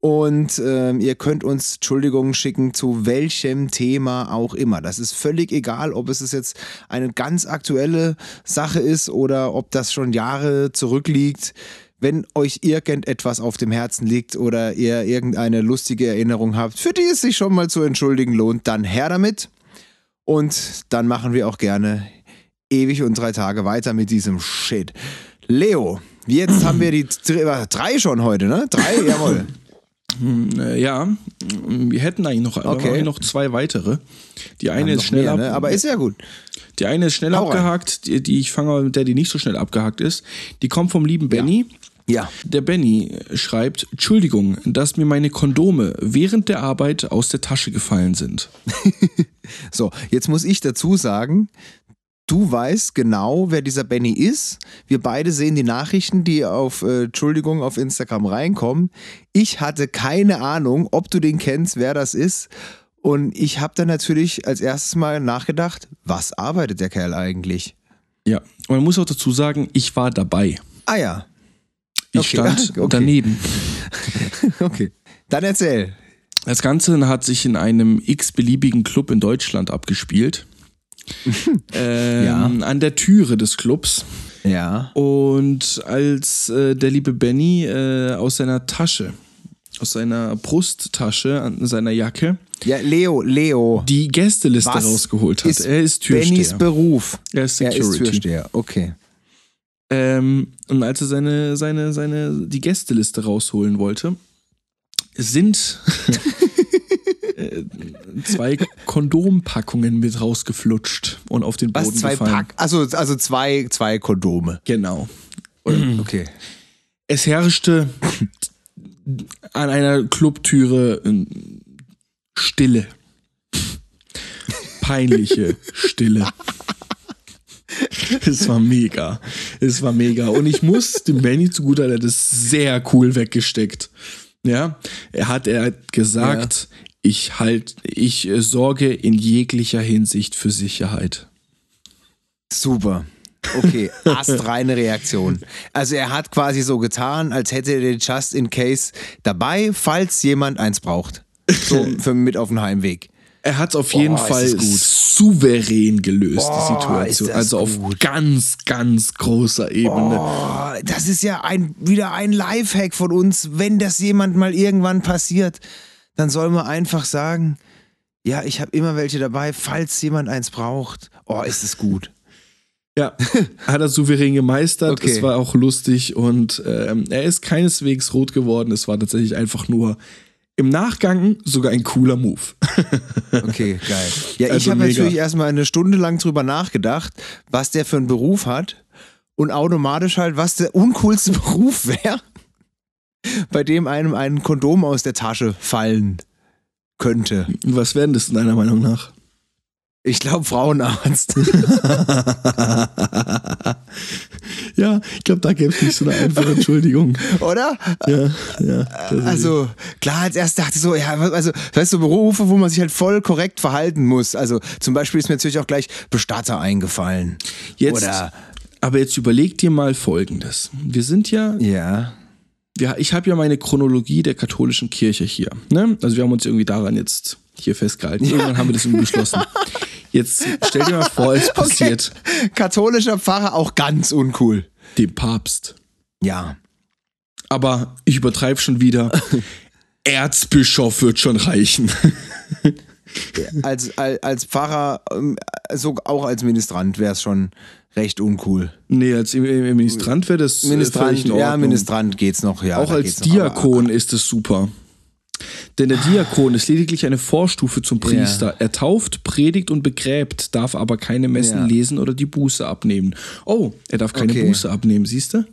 Und ähm, ihr könnt uns Entschuldigungen schicken zu welchem Thema auch immer. Das ist völlig egal, ob es jetzt eine ganz aktuelle Sache ist oder ob das schon Jahre zurückliegt. Wenn euch irgendetwas auf dem Herzen liegt oder ihr irgendeine lustige Erinnerung habt, für die es sich schon mal zu entschuldigen lohnt, dann her damit. Und dann machen wir auch gerne ewig und drei Tage weiter mit diesem Shit. Leo, Jetzt haben wir die drei schon heute, ne? Drei, jawohl. Hm, äh, ja, wir hätten eigentlich noch, okay. noch zwei weitere. Die eine ist schnell mehr, ab, ne? aber ist ja gut. Die eine ist schnell Hau abgehakt, die, die, ich fange mit der, die nicht so schnell abgehakt ist. Die kommt vom lieben Benny. Ja. ja. Der Benny schreibt: Entschuldigung, dass mir meine Kondome während der Arbeit aus der Tasche gefallen sind. so, jetzt muss ich dazu sagen, Du weißt genau, wer dieser Benny ist. Wir beide sehen die Nachrichten, die auf, äh, Entschuldigung, auf Instagram reinkommen. Ich hatte keine Ahnung, ob du den kennst, wer das ist. Und ich habe dann natürlich als erstes mal nachgedacht, was arbeitet der Kerl eigentlich? Ja, und man muss auch dazu sagen, ich war dabei. Ah ja. Ich okay. stand okay. daneben. okay, dann erzähl. Das Ganze hat sich in einem x-beliebigen Club in Deutschland abgespielt ähm, ja. an der Türe des Clubs. Ja. Und als äh, der liebe Benny äh, aus seiner Tasche, aus seiner Brusttasche an seiner Jacke, ja, Leo, Leo. Die Gästeliste Was rausgeholt hat. er ist Türsteher. Bennys Beruf. Er ist Security. Er ist Türsteher, okay. Ähm, und als er seine, seine, seine, die Gästeliste rausholen wollte, sind Äh, zwei Kondompackungen mit rausgeflutscht und auf den Boden Was, zwei gefallen. Pack? Also, also zwei, zwei Kondome. Genau. Okay. Es herrschte an einer Clubtüre äh, Stille. Peinliche Stille. Es war mega. Es war mega. Und ich muss dem Benny zugute, er hat das sehr cool weggesteckt. Ja, er hat, er hat gesagt, ich halt, ich äh, sorge in jeglicher Hinsicht für Sicherheit. Super. Okay, astreine Reaktion. Also er hat quasi so getan, als hätte er den Just in Case dabei, falls jemand eins braucht. So für mit auf den Heimweg. Er hat es auf jeden Boah, Fall souverän gelöst, Boah, die Situation. Also auf gut. ganz, ganz großer Ebene. Boah, das ist ja ein, wieder ein Lifehack von uns, wenn das jemand mal irgendwann passiert dann soll man einfach sagen, ja, ich habe immer welche dabei, falls jemand eins braucht. Oh, ist es gut. Ja, hat er souverän gemeistert. Okay. Es war auch lustig und ähm, er ist keineswegs rot geworden. Es war tatsächlich einfach nur im Nachgang sogar ein cooler Move. okay, geil. Ja, also ich habe natürlich erstmal eine Stunde lang drüber nachgedacht, was der für einen Beruf hat und automatisch halt, was der uncoolste Beruf wäre bei dem einem ein Kondom aus der Tasche fallen könnte. Was wären das deiner Meinung nach? Ich glaube Frauenarzt. ja, ich glaube, da gäbe es nicht so eine einfache Entschuldigung. Oder? Ja, ja. Also, klar, als erst dachte ich so, ja, also, weißt du, Berufe, wo man sich halt voll korrekt verhalten muss. Also, zum Beispiel ist mir natürlich auch gleich Bestatter eingefallen. Jetzt, Oder aber jetzt überleg dir mal Folgendes. Wir sind ja, ja wir, ich habe ja meine Chronologie der katholischen Kirche hier. Ne? Also wir haben uns irgendwie daran jetzt hier festgehalten. Irgendwann haben wir das irgendwie beschlossen. Jetzt stell dir mal vor, es passiert. Okay. Katholischer Pfarrer auch ganz uncool. Dem Papst. Ja. Aber ich übertreibe schon wieder. Erzbischof wird schon reichen. als, als, als Pfarrer, ähm, so auch als Ministrant wäre es schon recht uncool. Nee, als Ministrant wäre das äh, Ministrant, Ja, Ministrant geht's noch, ja. Auch als Diakon noch, ist es super. Denn der Diakon ist lediglich eine Vorstufe zum Priester. Ja. Er tauft, predigt und begräbt, darf aber keine Messen ja. lesen oder die Buße abnehmen. Oh, er darf keine okay. Buße abnehmen, siehst du?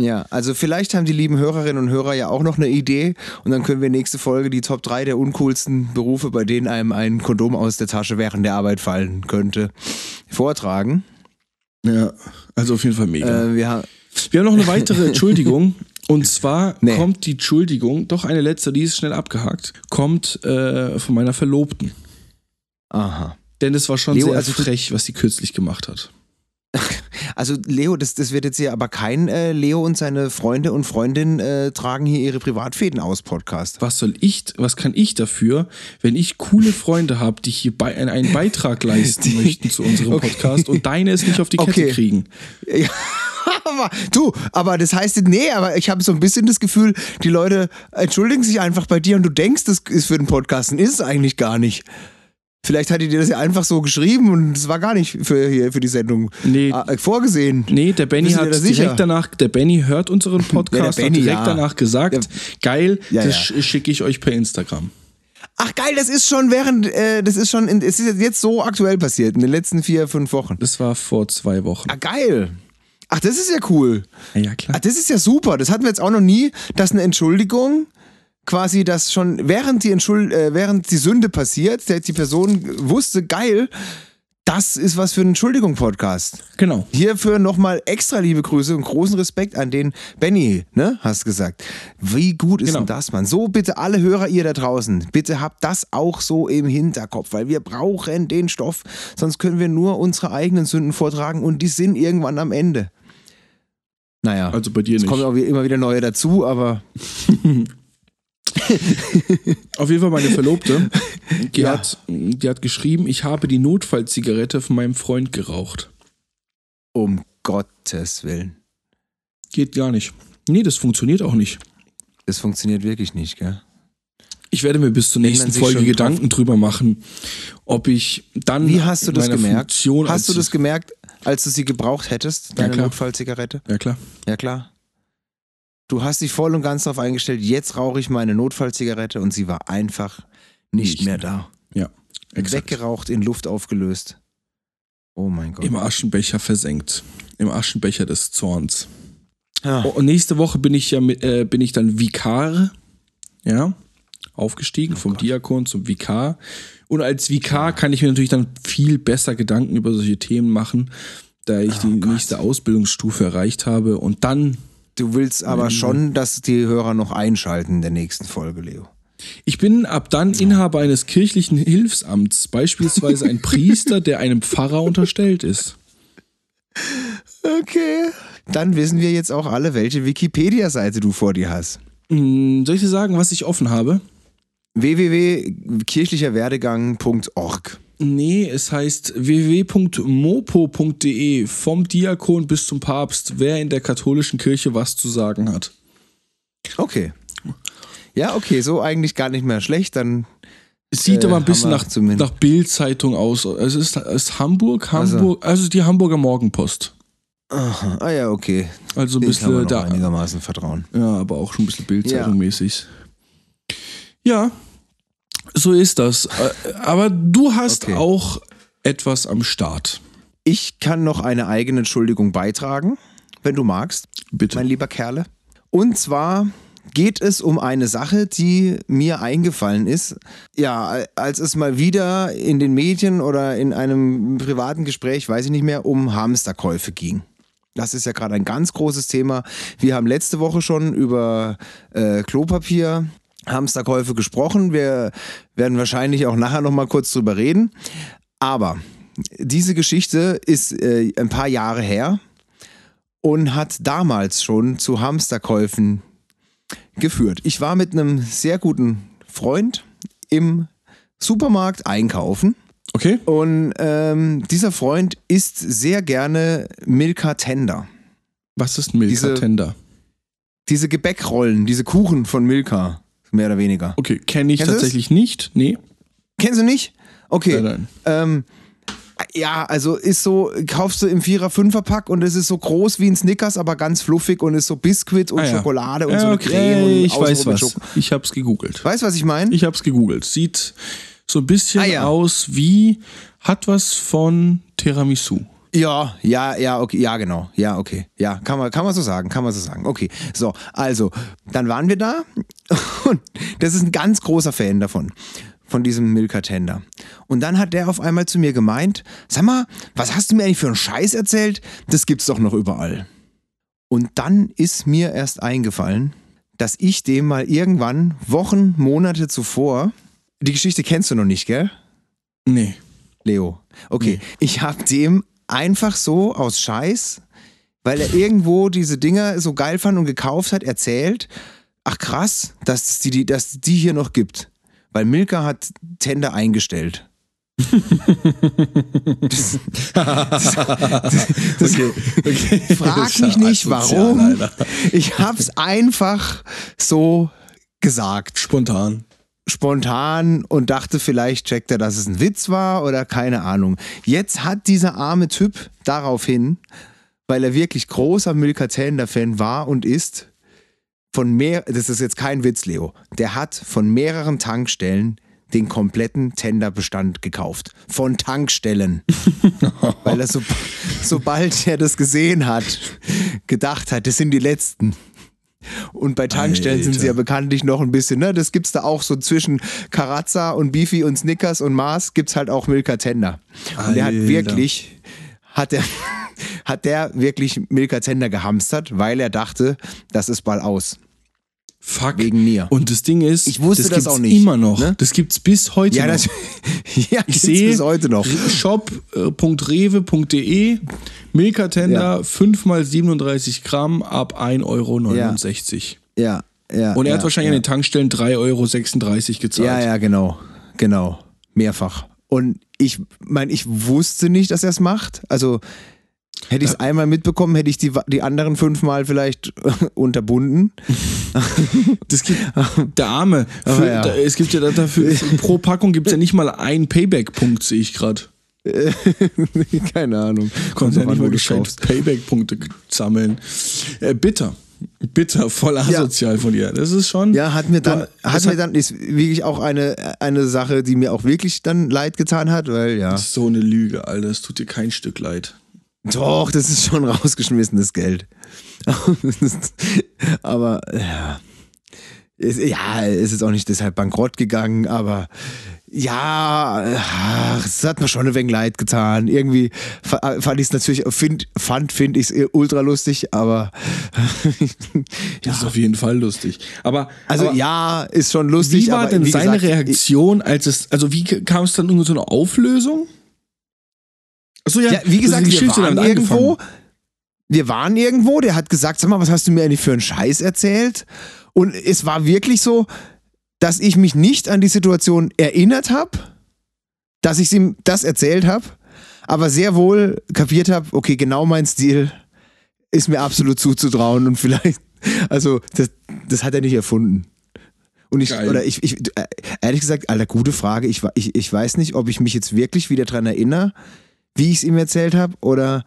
Ja, also vielleicht haben die lieben Hörerinnen und Hörer ja auch noch eine Idee und dann können wir nächste Folge die Top 3 der uncoolsten Berufe, bei denen einem ein Kondom aus der Tasche während der Arbeit fallen könnte, vortragen. Ja, also auf jeden Fall mega. Äh, wir, wir haben noch eine weitere Entschuldigung. Und zwar nee. kommt die Entschuldigung, doch eine letzte, die ist schnell abgehakt, kommt äh, von meiner Verlobten. Aha. Denn es war schon Leo, sehr also frech, was sie kürzlich gemacht hat. Also Leo, das, das wird jetzt hier aber kein äh, Leo und seine Freunde und Freundinnen äh, tragen hier ihre Privatfäden aus Podcast. Was soll ich, was kann ich dafür, wenn ich coole Freunde habe, die hier bei, einen Beitrag leisten möchten zu unserem okay. Podcast und deine es nicht auf die Kette okay. kriegen? Ja. aber, du, aber das heißt, nee, aber ich habe so ein bisschen das Gefühl, die Leute entschuldigen sich einfach bei dir und du denkst, das ist für den Podcast und ist es eigentlich gar nicht. Vielleicht hat die dir das ja einfach so geschrieben und es war gar nicht für, hier, für die Sendung nee. äh, vorgesehen. Nee, der Benny hat direkt sicher? danach, der Benny hört unseren Podcast, ja, Benny, hat direkt ja. danach gesagt, ja. geil, das schicke ich euch per Instagram. Ach geil, das ist schon während, äh, das ist schon, in, es ist jetzt so aktuell passiert, in den letzten vier, fünf Wochen. Das war vor zwei Wochen. Ah geil. Ach, das ist ja cool. Ja, klar. Ach, das ist ja super. Das hatten wir jetzt auch noch nie, dass eine Entschuldigung quasi das schon während die Entschuld äh, während die Sünde passiert, die Person wusste, geil, das ist was für ein Entschuldigung-Podcast. Genau. Hierfür nochmal extra liebe Grüße und großen Respekt an den Benny, ne? Hast gesagt. Wie gut ist genau. denn das, Mann? So bitte alle Hörer ihr da draußen, bitte habt das auch so im Hinterkopf, weil wir brauchen den Stoff, sonst können wir nur unsere eigenen Sünden vortragen und die sind irgendwann am Ende. Naja. Also bei dir nicht. Es kommen auch immer wieder neue dazu, aber. Auf jeden Fall meine Verlobte, die, ja. hat, die hat geschrieben, ich habe die Notfallzigarette von meinem Freund geraucht. Um Gottes Willen. Geht gar nicht. Nee, das funktioniert auch nicht. Das funktioniert wirklich nicht, gell? Ich werde mir bis zur nächsten Folge Gedanken drüber machen, ob ich dann. Wie hast du das gemerkt? Funktion hast du das gemerkt, als du sie gebraucht hättest, deine ja, Notfallzigarette? Ja, klar. Ja, klar. Du hast dich voll und ganz darauf eingestellt, jetzt rauche ich meine Notfallzigarette und sie war einfach nicht, nicht mehr da. Ja. Exakt. Weggeraucht, in Luft aufgelöst. Oh mein Gott. Im Aschenbecher versenkt. Im Aschenbecher des Zorns. Ah. Und nächste Woche bin ich ja mit, äh, bin ich dann Vikar. Ja. Aufgestiegen oh vom Gott. Diakon zum Vikar. Und als Vikar kann ich mir natürlich dann viel besser Gedanken über solche Themen machen, da ich oh die Gott. nächste Ausbildungsstufe erreicht habe. Und dann. Du willst aber mhm. schon, dass die Hörer noch einschalten in der nächsten Folge, Leo. Ich bin ab dann Inhaber eines kirchlichen Hilfsamts, beispielsweise ein Priester, der einem Pfarrer unterstellt ist. Okay. Dann wissen wir jetzt auch alle, welche Wikipedia-Seite du vor dir hast. Hm, soll ich dir sagen, was ich offen habe? www.kirchlicherwerdegang.org. Nee, es heißt www.mopo.de vom Diakon bis zum Papst, wer in der katholischen Kirche was zu sagen hat. Okay. Ja, okay, so eigentlich gar nicht mehr schlecht. Dann es sieht äh, aber ein bisschen nach, nach Bildzeitung aus. Es ist, es ist Hamburg, also Hamburg, also, also die Hamburger Morgenpost. Aha. Ah ja, okay. Also ein bisschen da einigermaßen vertrauen. Ja, aber auch schon ein bisschen Bildzeitung mäßig. Ja. Ja, so ist das. Aber du hast okay. auch etwas am Start. Ich kann noch eine eigene Entschuldigung beitragen, wenn du magst. Bitte. Mein lieber Kerle. Und zwar geht es um eine Sache, die mir eingefallen ist. Ja, als es mal wieder in den Medien oder in einem privaten Gespräch, weiß ich nicht mehr, um Hamsterkäufe ging. Das ist ja gerade ein ganz großes Thema. Wir haben letzte Woche schon über äh, Klopapier Hamsterkäufe gesprochen. Wir werden wahrscheinlich auch nachher noch mal kurz drüber reden. Aber diese Geschichte ist äh, ein paar Jahre her und hat damals schon zu Hamsterkäufen geführt. Ich war mit einem sehr guten Freund im Supermarkt einkaufen. Okay. Und ähm, dieser Freund isst sehr gerne Milka Tender. Was ist Milka diese, Tender? Diese Gebäckrollen, diese Kuchen von Milka mehr oder weniger. Okay, kenne ich Kennst tatsächlich es? nicht. Nee. Kennst du nicht? Okay. Nein, nein. Ähm, ja, also ist so, kaufst du im Vierer, Fünfer Pack und es ist so groß wie ein Snickers, aber ganz fluffig und ist so Biskuit und Ah, ja. Schokolade und ja, so eine okay, Creme und Ich weiß was. Schoko. Ich hab's gegoogelt. Weißt du, was ich meine? Ich hab's gegoogelt. Sieht so ein bisschen Ah, ja. aus wie, hat was von Tiramisu. Ja, ja, ja, okay, ja, genau. Ja, okay. Ja, kann man, kann man so sagen, kann man so sagen. Okay. So, also, dann waren wir da und das ist ein ganz großer Fan davon. Von diesem Milka Tender. Und dann hat der auf einmal zu mir gemeint: Sag mal, was hast du mir eigentlich für einen Scheiß erzählt? Das gibt's doch noch überall. Und dann ist mir erst eingefallen, dass ich dem mal irgendwann, Wochen, Monate zuvor, die Geschichte kennst du noch nicht, gell? Nee. Leo. Okay, ich hab dem einfach so aus Scheiß, weil er irgendwo diese Dinger so geil fand und gekauft hat, erzählt, ach krass, dass es die, dass die hier noch gibt. Weil Milka hat Tender eingestellt. Okay, okay. Frag mich nicht, warum. Ich hab's einfach so gesagt. Spontan. spontan und dachte, vielleicht checkt er, dass es ein Witz war oder keine Ahnung. Jetzt hat dieser arme Typ daraufhin, weil er wirklich großer Milka Tender-Fan war und ist, von mehr, das ist jetzt kein Witz, Leo, der hat von mehreren Tankstellen den kompletten Tenderbestand gekauft. Von Tankstellen. weil er so, sobald er das gesehen hat, gedacht hat, das sind die letzten. Und bei Tankstellen sind sie ja Alter. bekanntlich noch ein bisschen, ne? Das gibt's da auch so zwischen Carazza und Beefy und Snickers und Mars gibt's halt auch Milka Tender. Und der hat Alter. wirklich, hat der, hat der wirklich Milka Tender gehamstert, weil er dachte, das ist bald aus. Fuck. Wegen mir. Und das Ding ist, Ich wusste das, das gibt's auch nicht, immer noch. ne? Das gibt's bis heute Ja, noch. das, ja, ich sehe bis heute noch. shop.rewe.de Milka Tender Ja. 5 mal 37 Gramm ab 1,69 Euro. Ja, ja. Und er ja, hat wahrscheinlich ja. an den Tankstellen 3,36 Euro gezahlt. Ja, ja, genau. Genau. Mehrfach. Und ich meine, ich wusste nicht, dass er es macht. Also hätte ich es einmal mitbekommen, hätte ich die, die anderen fünfmal vielleicht unterbunden. Das gibt der Arme. Für, Aber ja. da, es gibt ja da- dafür pro Packung gibt es ja nicht mal einen Payback-Punkt, sehe ich gerade. Keine Ahnung. Kommt ja nicht mal gescheit. Payback-Punkte sammeln. Äh, bitter. Bitter, voll asozial von dir. Das ist schon. Ja, hat mir dann, Boah, hat mir dann, ist wirklich auch eine, eine Sache, die mir auch wirklich dann leid getan hat, weil ja. Das ist so eine Lüge, Alter. Es tut dir kein Stück leid. Doch, das ist schon rausgeschmissenes Geld. aber ja. Es, ja, es ist auch nicht deshalb bankrott gegangen, aber ja, ach, es hat mir schon ein wenig leid getan. Irgendwie fa- fand ich es natürlich, find, fand, finde ich es ultra lustig, aber Das ist auf jeden Fall lustig. Aber, also aber ja, ist schon lustig. wie war aber denn wie seine gesagt, Reaktion, als es, also wie kam es dann irgendwie so eine Auflösung? Achso, ja, Ja, wie gesagt, die wir Geschichte waren dann irgendwo. Wir waren irgendwo, der hat gesagt, sag mal, was hast du mir eigentlich für einen Scheiß erzählt? Und es war wirklich so, dass ich mich nicht an die Situation erinnert habe, dass ich ihm das erzählt habe, aber sehr wohl kapiert habe, okay, genau mein Stil ist mir absolut zuzutrauen und vielleicht, also das, das hat er nicht erfunden. Und ich, Geil. oder ich, ich, äh, ehrlich gesagt, Alter, gute Frage. Ich, ich, ich weiß nicht, ob ich mich jetzt wirklich wieder dran erinnere, wie ich es ihm erzählt habe, oder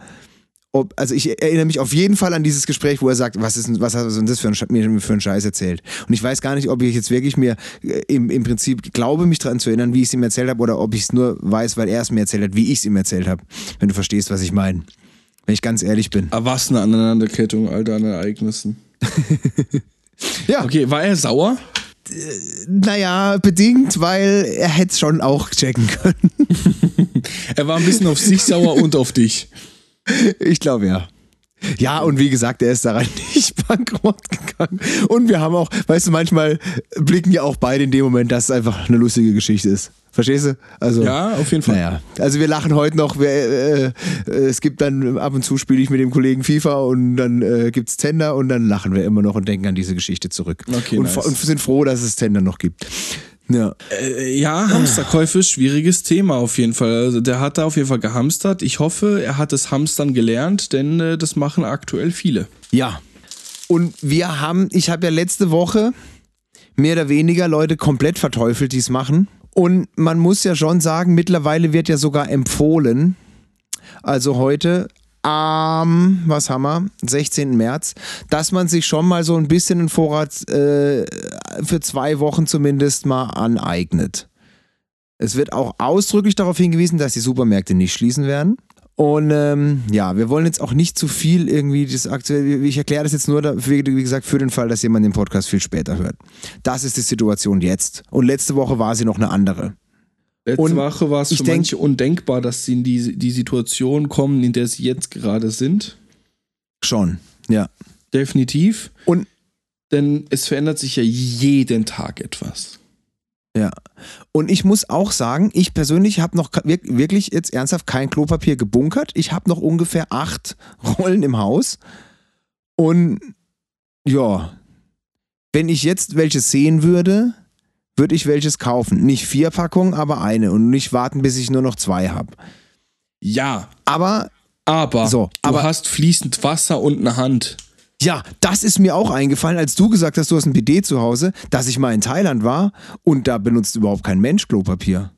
ob, also ich erinnere mich auf jeden Fall an dieses Gespräch, wo er sagt, was ist denn, was hast du denn das für ein, mir für einen Scheiß erzählt? Und ich weiß gar nicht, ob ich jetzt wirklich mir äh, im, im Prinzip glaube, mich daran zu erinnern, wie ich es ihm erzählt habe, oder ob ich es nur weiß, weil er es mir erzählt hat, wie ich es ihm erzählt habe. Wenn du verstehst, was ich meine. Wenn ich ganz ehrlich bin. Ah, Was eine Aneinanderkettung, Alter, an Ereignissen. Ja, Okay, war er sauer? Naja, bedingt, weil er hätte es schon auch checken können. Er war ein bisschen auf sich sauer und auf dich. Ich glaube ja. Ja, und wie gesagt, er ist daran nicht bankrott gegangen. Und wir haben auch, weißt du, manchmal blicken ja auch beide in dem Moment, dass es einfach eine lustige Geschichte ist. Verstehst du? Also, Ja, auf jeden Fall. Naja, also wir lachen heute noch. Wir, äh, äh, es gibt dann ab und zu spiele ich mit dem Kollegen FIFA und dann äh, gibt es Tender und dann lachen wir immer noch und denken an diese Geschichte zurück. Okay, und, nice. und sind froh, dass es Tender noch gibt. Ja. Äh, ja, Hamsterkäufe, schwieriges Thema auf jeden Fall. Also der hat da auf jeden Fall gehamstert. Ich hoffe, er hat das Hamstern gelernt, denn äh, das machen aktuell viele. Ja. Und wir haben, ich habe ja letzte Woche mehr oder weniger Leute komplett verteufelt, die es machen. Und man muss ja schon sagen, mittlerweile wird ja sogar empfohlen, also heute am, was haben wir, 16. März, dass man sich schon mal so ein bisschen einen Vorrat äh, für zwei Wochen zumindest mal aneignet. Es wird auch ausdrücklich darauf hingewiesen, dass die Supermärkte nicht schließen werden. Und ähm, ja, wir wollen jetzt auch nicht zu viel irgendwie das aktuell. Ich erkläre das jetzt nur, wie gesagt, für den Fall, dass jemand den Podcast viel später hört. Das ist die Situation jetzt. Und letzte Woche war sie noch eine andere. Letzte und Woche war es für denk, manche undenkbar, dass sie in die, die Situation kommen, in der sie jetzt gerade sind. Schon, ja. Definitiv. Und denn es verändert sich ja jeden Tag etwas. Ja. Und ich muss auch sagen, ich persönlich habe noch wirklich jetzt ernsthaft kein Klopapier gebunkert. Ich habe noch ungefähr acht Rollen im Haus. Und ja, wenn ich jetzt welche sehen würde, würde ich welches kaufen. Nicht vier Packungen, aber eine. Und nicht warten, bis ich nur noch zwei habe. Ja. Aber. Aber. So, du aber, hast fließend Wasser und eine Hand. Ja, das ist mir auch eingefallen, als du gesagt hast, du hast ein BD zu Hause, dass ich mal in Thailand war und da benutzt überhaupt kein Mensch Klopapier.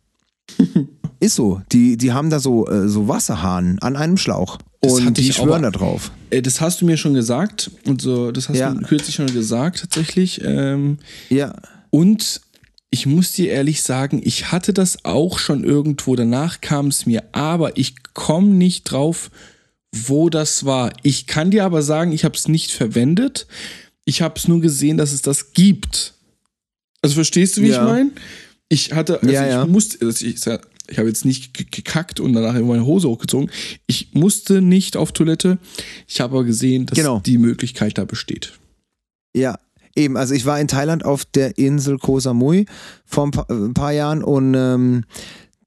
ist so. Die, die haben da so, äh, so Wasserhahn an einem Schlauch. Und die schwören da drauf. Äh, das hast du mir schon gesagt. Und so, das hast ja. du kürzlich schon gesagt, tatsächlich. Ähm, ja. Und ich muss dir ehrlich sagen, ich hatte das auch schon irgendwo. Danach kam es mir, aber ich komme nicht drauf, wo das war. Ich kann dir aber sagen, ich habe es nicht verwendet. Ich habe es nur gesehen, dass es das gibt. Also verstehst du, wie ja. ich meine? Ich hatte, also ja, ich ja. musste, also ich, ich habe jetzt nicht gekackt und danach meine Hose hochgezogen. Ich musste nicht auf Toilette. Ich habe aber gesehen, dass genau. die Möglichkeit da besteht. Ja, eben. Also ich war in Thailand auf der Insel Koh Samui vor ein paar, ein paar Jahren und ähm,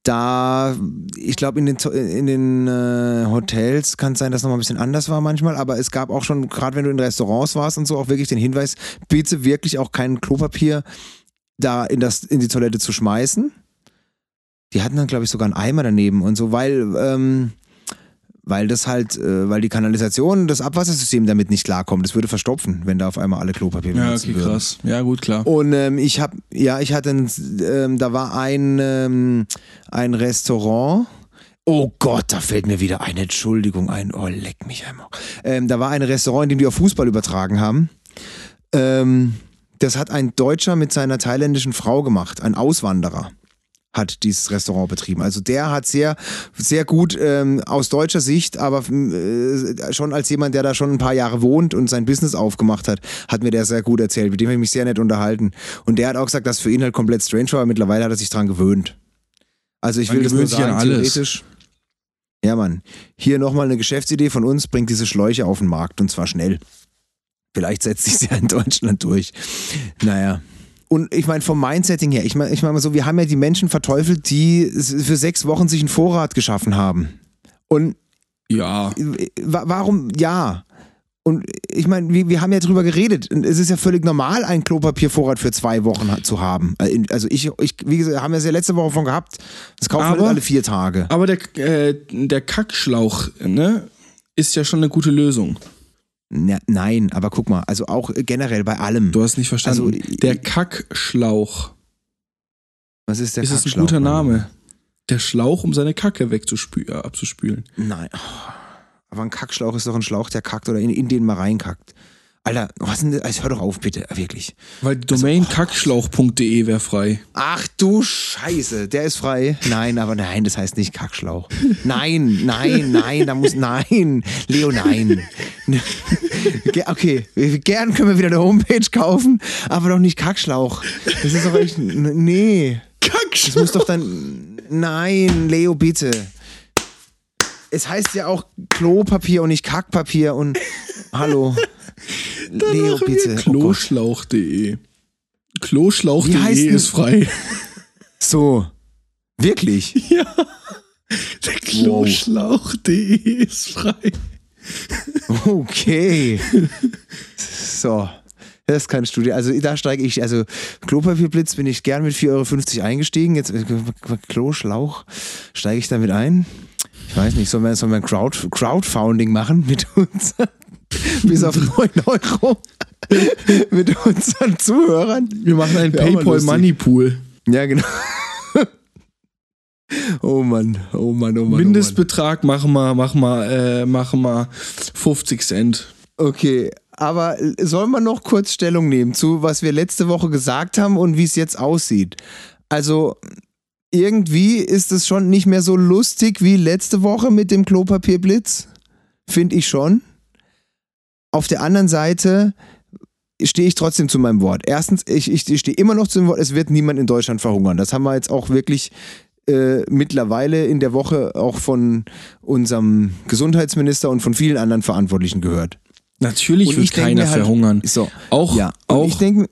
da, ich glaube, in den, in den äh, Hotels kann es sein, dass es nochmal ein bisschen anders war manchmal, aber es gab auch schon, gerade wenn du in Restaurants warst und so, auch wirklich den Hinweis, bitte wirklich auch kein Klopapier da in, das, in die Toilette zu schmeißen. Die hatten dann, glaube ich, sogar einen Eimer daneben und so, weil ähm, weil das halt, äh, weil die Kanalisation, das Abwassersystem damit nicht klarkommt. Das würde verstopfen, wenn da auf einmal alle Klopapier Ja, okay, würden. krass. Ja, gut, klar. Und ähm, ich habe, ja, ich hatte, ein, ähm, da war ein, ähm, ein Restaurant. Oh Gott, da fällt mir wieder eine Entschuldigung ein. Oh, leck mich einmal. Ähm, da war ein Restaurant, in dem die auf Fußball übertragen haben. Ähm, das hat ein Deutscher mit seiner thailändischen Frau gemacht, ein Auswanderer hat dieses Restaurant betrieben. Also der hat sehr, sehr gut ähm, aus deutscher Sicht, aber äh, schon als jemand, der da schon ein paar Jahre wohnt und sein Business aufgemacht hat, hat mir der sehr gut erzählt. Mit dem habe ich mich sehr nett unterhalten. Und der hat auch gesagt, dass für ihn halt komplett strange war, aber mittlerweile hat er sich dran gewöhnt. Also ich will das nur sagen, theoretisch. Ja, Mann. Hier nochmal eine Geschäftsidee von uns, bringt diese Schläuche auf den Markt und zwar schnell. Vielleicht setzt sich sie ja in Deutschland durch. Naja. Und ich meine, vom Mindsetting her, ich meine ich mein mal so, wir haben ja die Menschen verteufelt, die für sechs Wochen sich einen Vorrat geschaffen haben. Und ja. Warum ja? Und ich meine, wir, wir haben ja drüber geredet. Es ist ja völlig normal, einen Klopapiervorrat für zwei Wochen zu haben. Also ich, ich wie gesagt, haben wir es ja letzte Woche von gehabt. Das kaufen aber, wir alle vier Tage. Aber der, äh, der Kackschlauch, ne, ist ja schon eine gute Lösung. Na, nein, aber guck mal, also auch generell bei allem. Du hast nicht verstanden. Also, der Kackschlauch. Was ist der ist Kackschlauch? Ist ein guter Name. Der Schlauch, um seine Kacke wegzuspülen, äh, abzuspülen. Nein. Aber ein Kackschlauch ist doch ein Schlauch, der kackt oder in, in den mal reinkackt. Alter, was denn, also hör doch auf, bitte, wirklich. Weil Domain also, kackschlauch.de wäre frei. Ach du Scheiße, der ist frei. Nein, aber nein, das heißt nicht Kackschlauch. Nein, nein, nein, da muss, nein, Leo, nein. okay, gern können wir wieder eine Homepage kaufen, aber doch nicht Kackschlauch. Das ist doch echt, nee. Kackschlauch. Das muss doch dann, nein, Leo, bitte. Es heißt ja auch Klopapier und nicht Kackpapier und, hallo. Leo, bitte. Kloschlauch.de. Oh Kloschlauch.de ist frei. So. Wirklich? Ja. Der Kloschlauch.de ist frei. Okay. So. Das ist keine Studie. Also da steige ich, also Klopapierblitz bin ich gern mit 4,50 Euro eingestiegen. Jetzt äh, Kloschlauch steige ich damit ein. Ich weiß nicht, sollen wir, sollen wir ein Crowd, Crowdfunding machen mit uns? Bis auf 9 Euro mit unseren Zuhörern. Wir machen einen PayPal Money Pool. Ja, genau. Oh Mann, oh Mann, oh Mann. Mindestbetrag, oh machen wir, machen wir, äh, machen wir 50 Cent. Okay, aber sollen wir noch kurz Stellung nehmen zu, was wir letzte Woche gesagt haben und wie es jetzt aussieht? Also, irgendwie ist es schon nicht mehr so lustig wie letzte Woche mit dem Klopapierblitz. Finde ich schon. Auf der anderen Seite stehe ich trotzdem zu meinem Wort. Erstens, ich, ich stehe immer noch zu dem Wort, es wird niemand in Deutschland verhungern. Das haben wir jetzt auch wirklich äh, mittlerweile in der Woche auch von unserem Gesundheitsminister und von vielen anderen Verantwortlichen gehört. Natürlich wird keiner halt, verhungern. So, auch, ja. auch ich denke,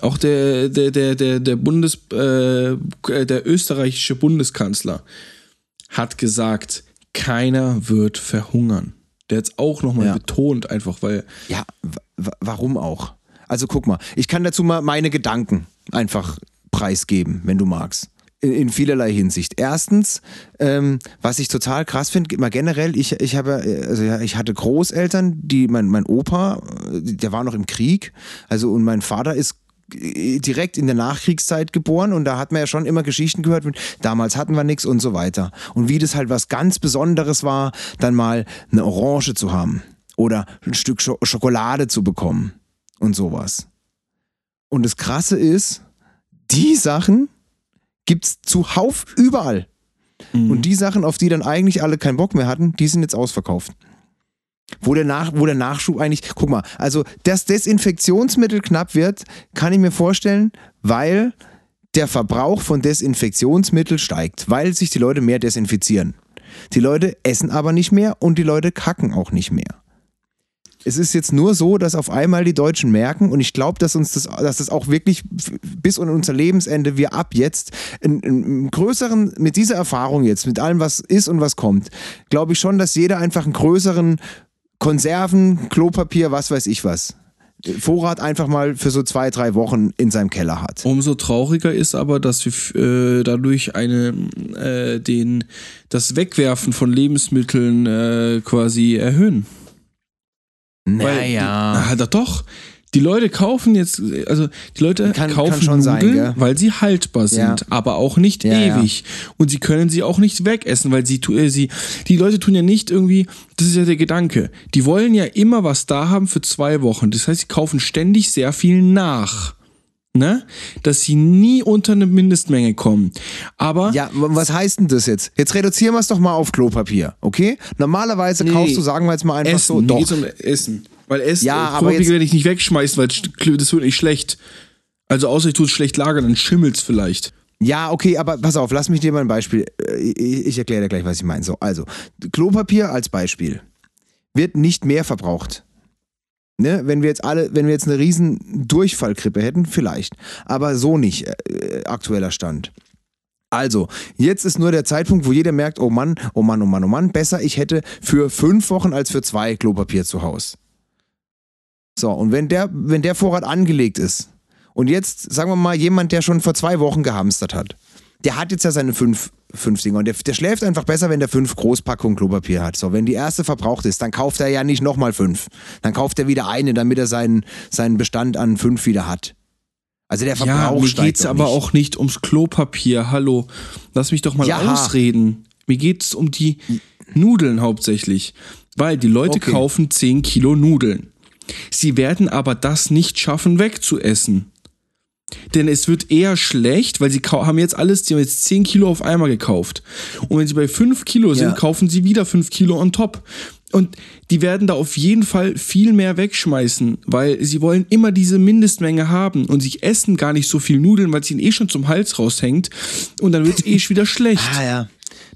auch der, der, der, der, der Bundes, äh, der österreichische Bundeskanzler hat gesagt, keiner wird verhungern. Der hat es auch nochmal ja. betont, einfach weil. Ja, warum auch? Also guck mal, ich kann dazu mal meine Gedanken einfach preisgeben, wenn du magst. In, in vielerlei Hinsicht. Erstens, ähm, was ich total krass finde, immer generell, ich, ich habe, also ja, ich hatte Großeltern, die, mein, mein Opa, der war noch im Krieg, also und mein Vater ist direkt in der Nachkriegszeit geboren und da hat man ja schon immer Geschichten gehört, mit, damals hatten wir nichts und so weiter. Und wie das halt was ganz Besonderes war, dann mal eine Orange zu haben oder ein Stück Schokolade zu bekommen und sowas. Und das Krasse ist, die Sachen gibt's zuhauf überall. Mhm. Und die Sachen, auf die dann eigentlich alle keinen Bock mehr hatten, die sind jetzt ausverkauft. Wo der, Nach wo der Nachschub eigentlich, guck mal, also dass Desinfektionsmittel knapp wird, kann ich mir vorstellen, weil der Verbrauch von Desinfektionsmittel steigt, weil sich die Leute mehr desinfizieren. Die Leute essen aber nicht mehr und die Leute kacken auch nicht mehr. Es ist jetzt nur so, dass auf einmal die Deutschen merken, und ich glaube, dass uns das, dass das auch wirklich bis in unser Lebensende wir ab jetzt einen, einen größeren, mit dieser Erfahrung jetzt, mit allem, was ist und was kommt, glaube ich schon, dass jeder einfach einen größeren Konserven, Klopapier, was weiß ich was. Vorrat einfach mal für so zwei, drei Wochen in seinem Keller hat. Umso trauriger ist aber, dass wir äh, dadurch eine, äh, den, das Wegwerfen von Lebensmitteln äh, quasi erhöhen. Naja. Weil, na, doch. Die Leute kaufen jetzt, also die Leute kann, kaufen kann Nudeln, sein, weil sie haltbar sind, ja. aber auch nicht ja, ewig. Ja. Und sie können sie auch nicht wegessen, weil sie, äh, sie, die Leute tun ja nicht irgendwie, das ist ja der Gedanke, die wollen ja immer was da haben für zwei Wochen. Das heißt, sie kaufen ständig sehr viel nach ne? Dass sie nie unter eine Mindestmenge kommen. Aber. Ja, was heißt denn das jetzt? Jetzt reduzieren wir es doch mal auf Klopapier, okay? Normalerweise nee, kaufst du, sagen wir jetzt mal einfach Essen, so. Doch. Geht's um Essen. Weil Essen, ja, Klopapier werde ich nicht wegschmeißen, weil das wird nicht schlecht. Also außer ich tue es schlecht lagern, dann schimmelt es vielleicht. Ja, okay, aber pass auf, lass mich dir mal ein Beispiel. Äh, ich, ich erkläre dir gleich, was ich meine. So, also, Klopapier als Beispiel wird nicht mehr verbraucht Ne, wenn wir jetzt alle, wenn wir jetzt eine riesen Durchfallgrippe hätten, vielleicht. Aber so nicht, äh, aktueller Stand. Also, jetzt ist nur der Zeitpunkt, wo jeder merkt, oh Mann, oh Mann, oh Mann, oh Mann, besser, ich hätte für fünf Wochen als für zwei Klopapier zu Hause. So, und wenn der, wenn der Vorrat angelegt ist, und jetzt, sagen wir mal, jemand, der schon vor zwei Wochen gehamstert hat, der hat jetzt ja seine fünf, fünf Dinger und der, der schläft einfach besser, wenn der fünf Großpackungen Klopapier hat. So, wenn die erste verbraucht ist, dann kauft er ja nicht nochmal fünf. Dann kauft er wieder eine, damit er seinen, seinen Bestand an fünf wieder hat. Also der Verbrauch ja, mir geht's aber nicht. auch nicht ums Klopapier. Hallo, lass mich doch mal ja. ausreden. Mir geht's um die Nudeln hauptsächlich, weil die Leute okay. kaufen 10 Kilo Nudeln. Sie werden aber das nicht schaffen, wegzuessen. Denn es wird eher schlecht, weil sie haben jetzt alles, sie haben jetzt 10 Kilo auf einmal gekauft. Und wenn sie bei 5 Kilo sind, ja. kaufen sie wieder 5 Kilo on top. Und die werden da auf jeden Fall viel mehr wegschmeißen, weil sie wollen immer diese Mindestmenge haben und sie essen gar nicht so viel Nudeln, weil es ihnen eh schon zum Hals raushängt und dann wird es eh wieder schlecht. Ah ja,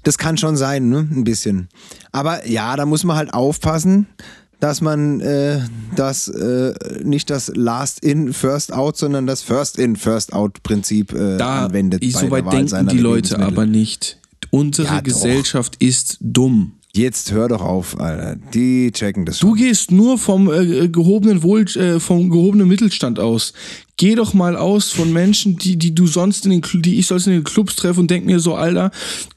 das kann schon sein, ne? Ein bisschen. Aber ja, da muss man halt aufpassen dass man äh, das äh, nicht das Last in, First out, sondern das First in, First out Prinzip äh, da, anwendet. So weit denken die Leute aber nicht. Unsere ja, Gesellschaft ist dumm. Jetzt hör doch auf, Alter. Die checken das schon. Du gehst nur vom äh, gehobenen Wohl, äh, vom gehobenen Mittelstand aus. Geh doch mal aus von Menschen, die, die du sonst in den, die ich sonst in den Clubs treffe und denk mir so, Alter,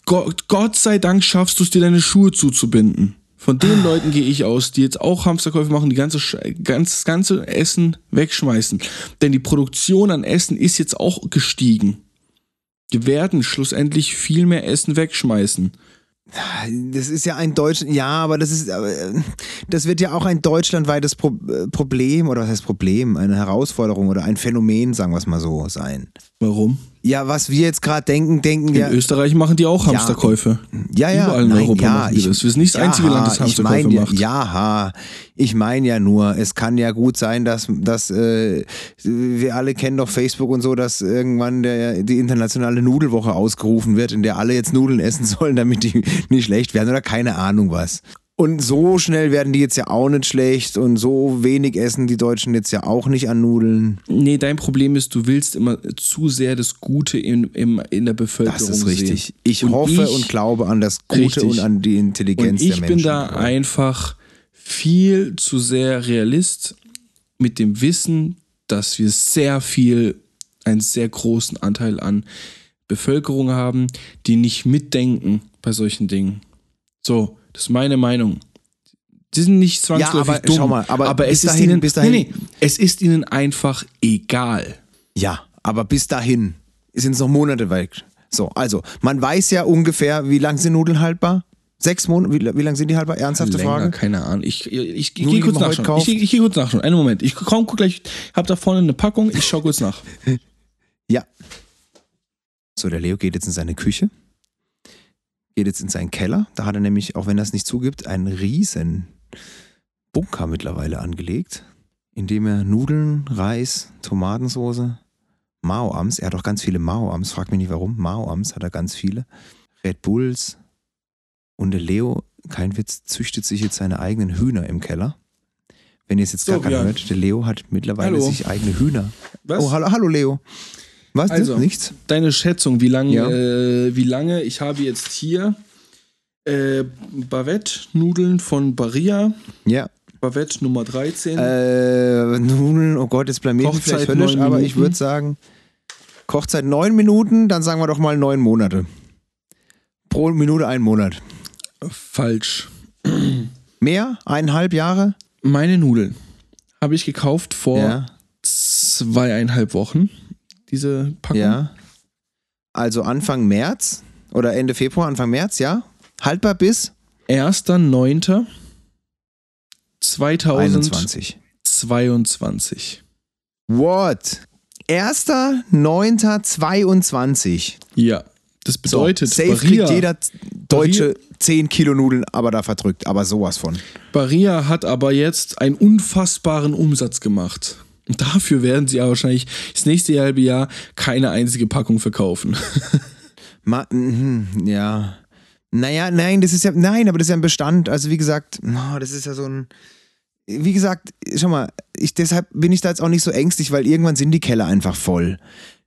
Gott, Gott sei Dank schaffst du es dir deine Schuhe zuzubinden. Von den. Leuten gehe ich aus, die jetzt auch Hamsterkäufe machen, die ganze, ganz, das ganze Essen wegschmeißen. Denn die Produktion an Essen ist jetzt auch gestiegen. werden schlussendlich viel mehr Essen wegschmeißen. Das ist ja ein Deutsch, ja, aber das ist, das wird ja auch ein deutschlandweites Pro Problem oder was heißt Problem, eine Herausforderung oder ein Phänomen, sagen wir es mal so, sein. Warum? Ja, was wir jetzt gerade denken, denken In ja. Österreich machen die auch Hamsterkäufe. Ja, ja. Überall in nein, Europa ja, machen die ich, das. Wir sind nicht das ja, einzige Land, das ich Hamsterkäufe mein, macht. Ja, ich meine ja nur, es kann ja gut sein, dass, dass äh, wir alle kennen doch Facebook und so, dass irgendwann der, die internationale Nudelwoche ausgerufen wird, in der alle jetzt Nudeln essen sollen, damit die nicht schlecht werden oder keine Ahnung was. Und so schnell werden die jetzt ja auch nicht schlecht und so wenig essen die Deutschen jetzt ja auch nicht an Nudeln. Nee, dein Problem ist, du willst immer zu sehr das Gute in, in, in der Bevölkerung Das ist richtig. sehen. Ich Und hoffe ich- und glaube an das Gute Richtig. und an die Intelligenz Und ich der Menschen. bin da einfach viel zu sehr Realist mit dem Wissen, dass wir sehr viel, einen sehr großen Anteil an Bevölkerung haben, die nicht mitdenken bei solchen Dingen. So, das ist meine Meinung. Die sind nicht zwangsläufig aber dumm, schau mal, aber es bis ist dahin- ihnen, bis dahin- nee, nee, es ist ihnen einfach egal. Ja, aber bis dahin sind es noch Monate weg. So, also, man weiß ja ungefähr, wie lang sind Nudeln haltbar? Sechs Monate? Wie, wie lang sind die haltbar? Ernsthafte Länger, Frage? keine Ahnung. Ich, ich, ich, ich gehe kurz nachschauen. kauft. Ich, ich gehe kurz nachschauen. Einen Moment. Ich komm, guck gleich. Ich habe da vorne eine Packung. Ich schaue kurz nach. Ja. So, der Leo geht jetzt in seine Küche. Geht jetzt in seinen Keller. Da hat er nämlich, auch wenn er es nicht zugibt, einen riesen Bunker mittlerweile angelegt, in dem er Nudeln, Reis, Tomatensauce, Mao-Ams, er hat auch ganz viele Mao-Ams, frag mich nicht warum, Mao-Ams hat er ganz viele, Red Bulls und der Leo, kein Witz, züchtet sich jetzt seine eigenen Hühner im Keller. Wenn ihr es jetzt So, gar keiner Björn. hört, der Leo hat mittlerweile Hallo. sich eigene Hühner. Was? Oh, hallo, hallo Leo. Was? Also. Nichts? Deine Schätzung, wie lange, Ja. äh, wie lange? Ich habe jetzt hier äh, Bavette-Nudeln von Barilla. Ja. Bavette Nummer 13. Äh, Nudeln, oh Gott, jetzt blamiert mich vielleicht völlig, neun aber ich würde sagen, Kochzeit neun Minuten, dann sagen wir doch mal neun Monate. Pro Minute ein Monat. Falsch. Mehr? Eineinhalb Jahre? Meine Nudeln habe ich gekauft vor Ja. zweieinhalb Wochen. Diese Packung. Ja. Also Anfang März oder Ende Februar, Anfang März, ja? Haltbar bis 1.9. 21. 2022. What? 1.9.22. Ja. Das bedeutet, so, safe Barilla, kriegt jeder Deutsche 10 Kilo Nudeln, aber da verdrückt, aber sowas von. Barilla hat aber jetzt einen unfassbaren Umsatz gemacht. Dafür werden sie aber wahrscheinlich das nächste halbe Jahr keine einzige Packung verkaufen. Ma mhm, ja. Naja, nein, das ist ja, nein, aber das ist ja ein Bestand. Also wie gesagt, no, das ist ja so ein, wie gesagt, schau mal, ich, deshalb bin ich da jetzt auch nicht so ängstlich, weil irgendwann sind die Keller einfach voll.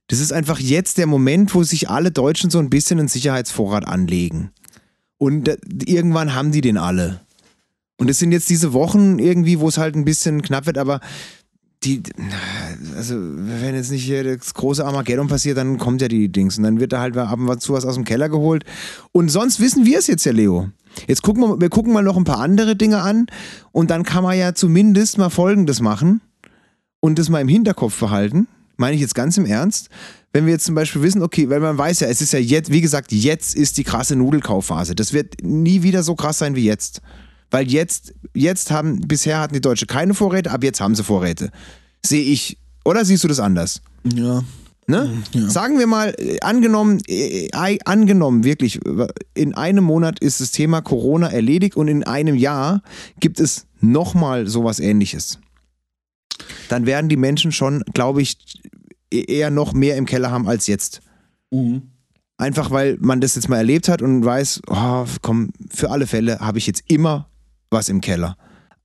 Das ist einfach jetzt der Moment, wo sich alle Deutschen so ein bisschen einen Sicherheitsvorrat anlegen. Und irgendwann haben die den alle. Und es sind jetzt diese Wochen irgendwie, wo es halt ein bisschen knapp wird, aber die, also wenn jetzt nicht hier das große Armageddon passiert, dann kommt ja die Dings und dann wird da halt ab und zu was aus dem Keller geholt. Und sonst wissen wir es jetzt ja, Leo. Jetzt gucken wir, wir gucken mal noch ein paar andere Dinge an und dann kann man ja zumindest mal Folgendes machen und das mal im Hinterkopf behalten. Meine ich jetzt ganz im Ernst. Wenn wir jetzt zum Beispiel wissen, okay, weil man weiß ja, es ist ja jetzt, wie gesagt, jetzt ist die krasse Nudelkaufphase. Das wird nie wieder so krass sein wie jetzt. Weil jetzt, jetzt haben, bisher hatten die Deutsche keine Vorräte, ab jetzt haben sie Vorräte. Sehe ich. Oder siehst du das anders? ja. Ne? Ja. Sagen wir mal, äh, angenommen, äh, äh, angenommen, wirklich, in einem Monat ist das Thema Corona erledigt und in einem Jahr gibt es nochmal sowas ähnliches. Dann werden die Menschen schon, glaube ich, e- eher noch mehr im Keller haben als jetzt. Mhm. Einfach weil man das jetzt mal erlebt hat und weiß, oh, komm, für alle Fälle habe ich jetzt immer was im Keller.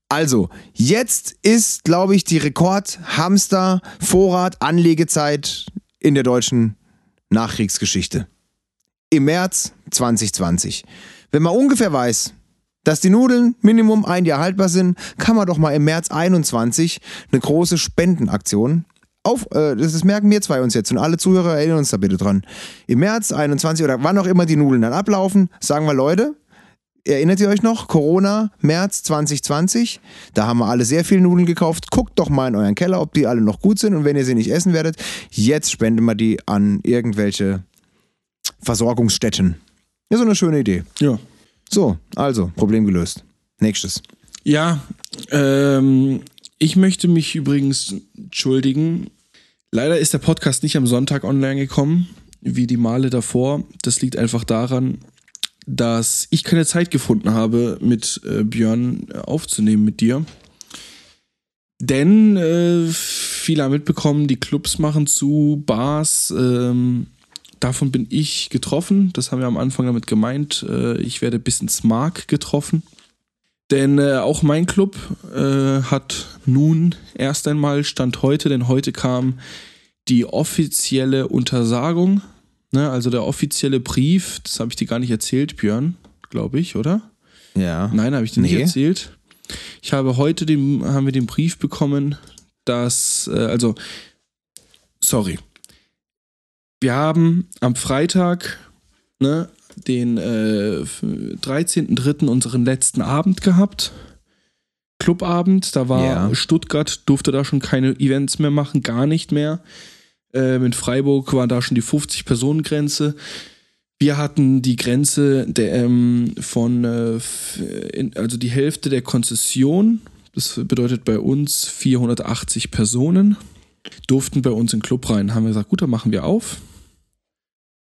Also, jetzt ist, glaube ich, die Rekord-Hamster-Vorrat-Anlegezeit in der deutschen Nachkriegsgeschichte. Im März 2020. Wenn man ungefähr weiß, dass die Nudeln Minimum ein Jahr haltbar sind, kann man doch mal im März 21 eine große Spendenaktion auf, äh, das merken wir zwei uns jetzt und alle Zuhörer erinnern uns da bitte dran. Im März 21 oder wann auch immer die Nudeln dann ablaufen, sagen wir Leute, erinnert ihr euch noch? Corona, März 2020, da haben wir alle sehr viel Nudeln gekauft. Guckt doch mal in euren Keller, ob die alle noch gut sind und wenn ihr sie nicht essen werdet, jetzt spenden wir die an irgendwelche Versorgungsstätten. Ja, so eine schöne Idee. Ja. So, also, Problem gelöst. Nächstes. Ja, ähm, ich möchte mich übrigens entschuldigen. Leider ist der Podcast nicht am Sonntag online gekommen, wie die Male davor. Das liegt einfach daran, dass ich keine Zeit gefunden habe, mit äh, Björn aufzunehmen mit dir. Denn äh, viele haben mitbekommen, die Clubs machen zu, Bars. Ähm, davon bin ich getroffen. Das haben wir am Anfang damit gemeint. Äh, ich werde bis ins Mark getroffen. Denn äh, auch mein Club äh, hat nun erst einmal Stand heute, denn heute kam die offizielle Untersagung, ne, also der offizielle Brief, das habe ich dir gar nicht erzählt, Björn, glaube ich, oder? Ja. Nein, habe ich dir nee. nicht erzählt. Ich habe heute den, haben wir den Brief bekommen, dass, äh, also, sorry. Wir haben am Freitag, ne, den äh, 13.03. unseren letzten Abend gehabt. Clubabend, da war ja. Stuttgart, durfte da schon keine Events mehr machen, gar nicht mehr. Ähm, in Freiburg war da schon die 50-Personen-Grenze. Wir hatten die Grenze der, ähm, von, äh, in, also die Hälfte der Konzession, das bedeutet bei uns 480 Personen, durften bei uns in den Club rein. Haben wir gesagt, gut, dann machen wir auf.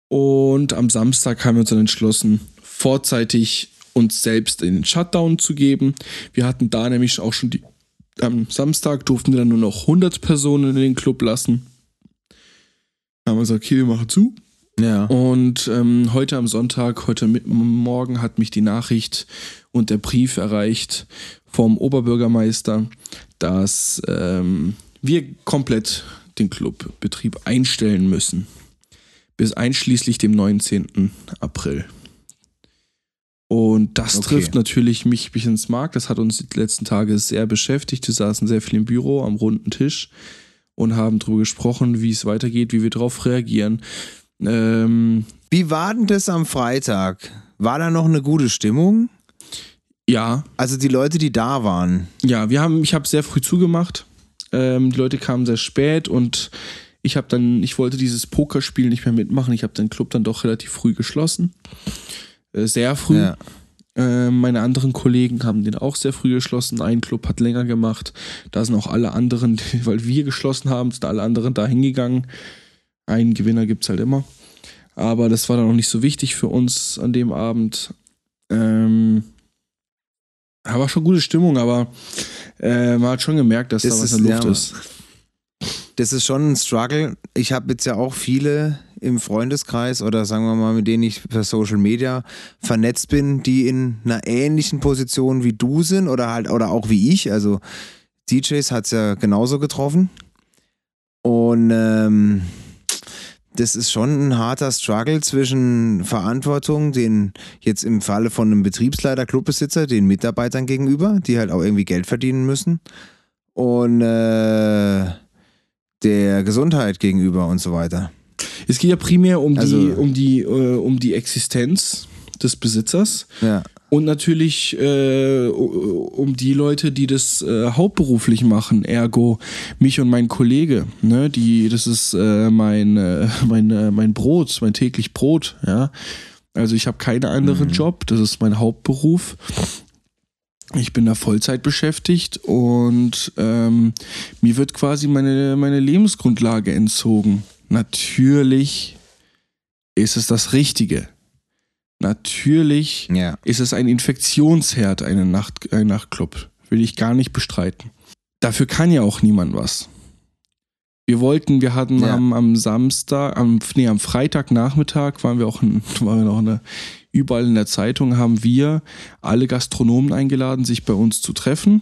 Und am Samstag haben wir uns dann entschlossen, vorzeitig uns selbst in den Shutdown zu geben. Wir hatten da nämlich auch schon die. Am Samstag durften wir dann nur noch 100 Personen in den Club lassen. Haben wir gesagt, okay, wir machen zu. Ja. Und ähm, heute am Sonntag, heute Morgen hat mich die Nachricht und der Brief erreicht vom Oberbürgermeister, dass ähm, wir komplett den Clubbetrieb einstellen müssen. Bis einschließlich dem 19. April. Und das okay. trifft natürlich mich bis ins Mark. Das hat uns die letzten Tage sehr beschäftigt. Wir saßen sehr viel im Büro am runden Tisch und haben darüber gesprochen, wie es weitergeht, wie wir darauf reagieren. Ähm, Wie war denn das am Freitag? War da noch eine gute Stimmung? Ja. Also die Leute, die da waren. Ja, wir haben, ich habe sehr früh zugemacht. Ähm, die Leute kamen sehr spät und ich habe dann, ich wollte dieses Pokerspiel nicht mehr mitmachen. Ich habe den Club dann doch relativ früh geschlossen. Äh, sehr früh. Ja. Äh, meine anderen Kollegen haben den auch sehr früh geschlossen. Ein Club hat länger gemacht. Da sind auch alle anderen, weil wir geschlossen haben, sind alle anderen da hingegangen. Einen Gewinner gibt es halt immer. Aber das war dann auch nicht so wichtig für uns an dem Abend. Ähm, war schon gute Stimmung, aber äh, man hat schon gemerkt, dass das da was in der Luft ja, ist. Das ist schon ein Struggle. Ich habe jetzt ja auch viele im Freundeskreis oder sagen wir mal, mit denen ich per Social Media vernetzt bin, die in einer ähnlichen Position wie du sind oder halt oder auch wie ich. Also DJs hat es ja genauso getroffen. Und ähm, das ist schon ein harter Struggle zwischen Verantwortung, den jetzt im Falle von einem Betriebsleiter, Clubbesitzer, den Mitarbeitern gegenüber, die halt auch irgendwie Geld verdienen müssen, und äh, der Gesundheit gegenüber und so weiter. Es geht ja primär um also, die, um die, äh, um die Existenz des Besitzers. Ja und natürlich äh, um die Leute, die das äh, hauptberuflich machen, ergo mich und mein Kollege, ne, die, das ist äh, mein, äh, mein, äh, mein Brot, mein täglich Brot, ja. Also ich habe keinen anderen mhm. Job, das ist mein Hauptberuf. Ich bin da Vollzeit beschäftigt und ähm, mir wird quasi meine, meine Lebensgrundlage entzogen. Natürlich ist es das Richtige. Natürlich ja. ist es ein Infektionsherd, eine Nacht, ein Nachtclub. Will ich gar nicht bestreiten. Dafür kann ja auch niemand was. Wir wollten, wir hatten ja. am, am, Samstag, am, nee, am Freitagnachmittag waren wir auch in, waren wir noch eine, überall in der Zeitung, haben wir alle Gastronomen eingeladen, sich bei uns zu treffen.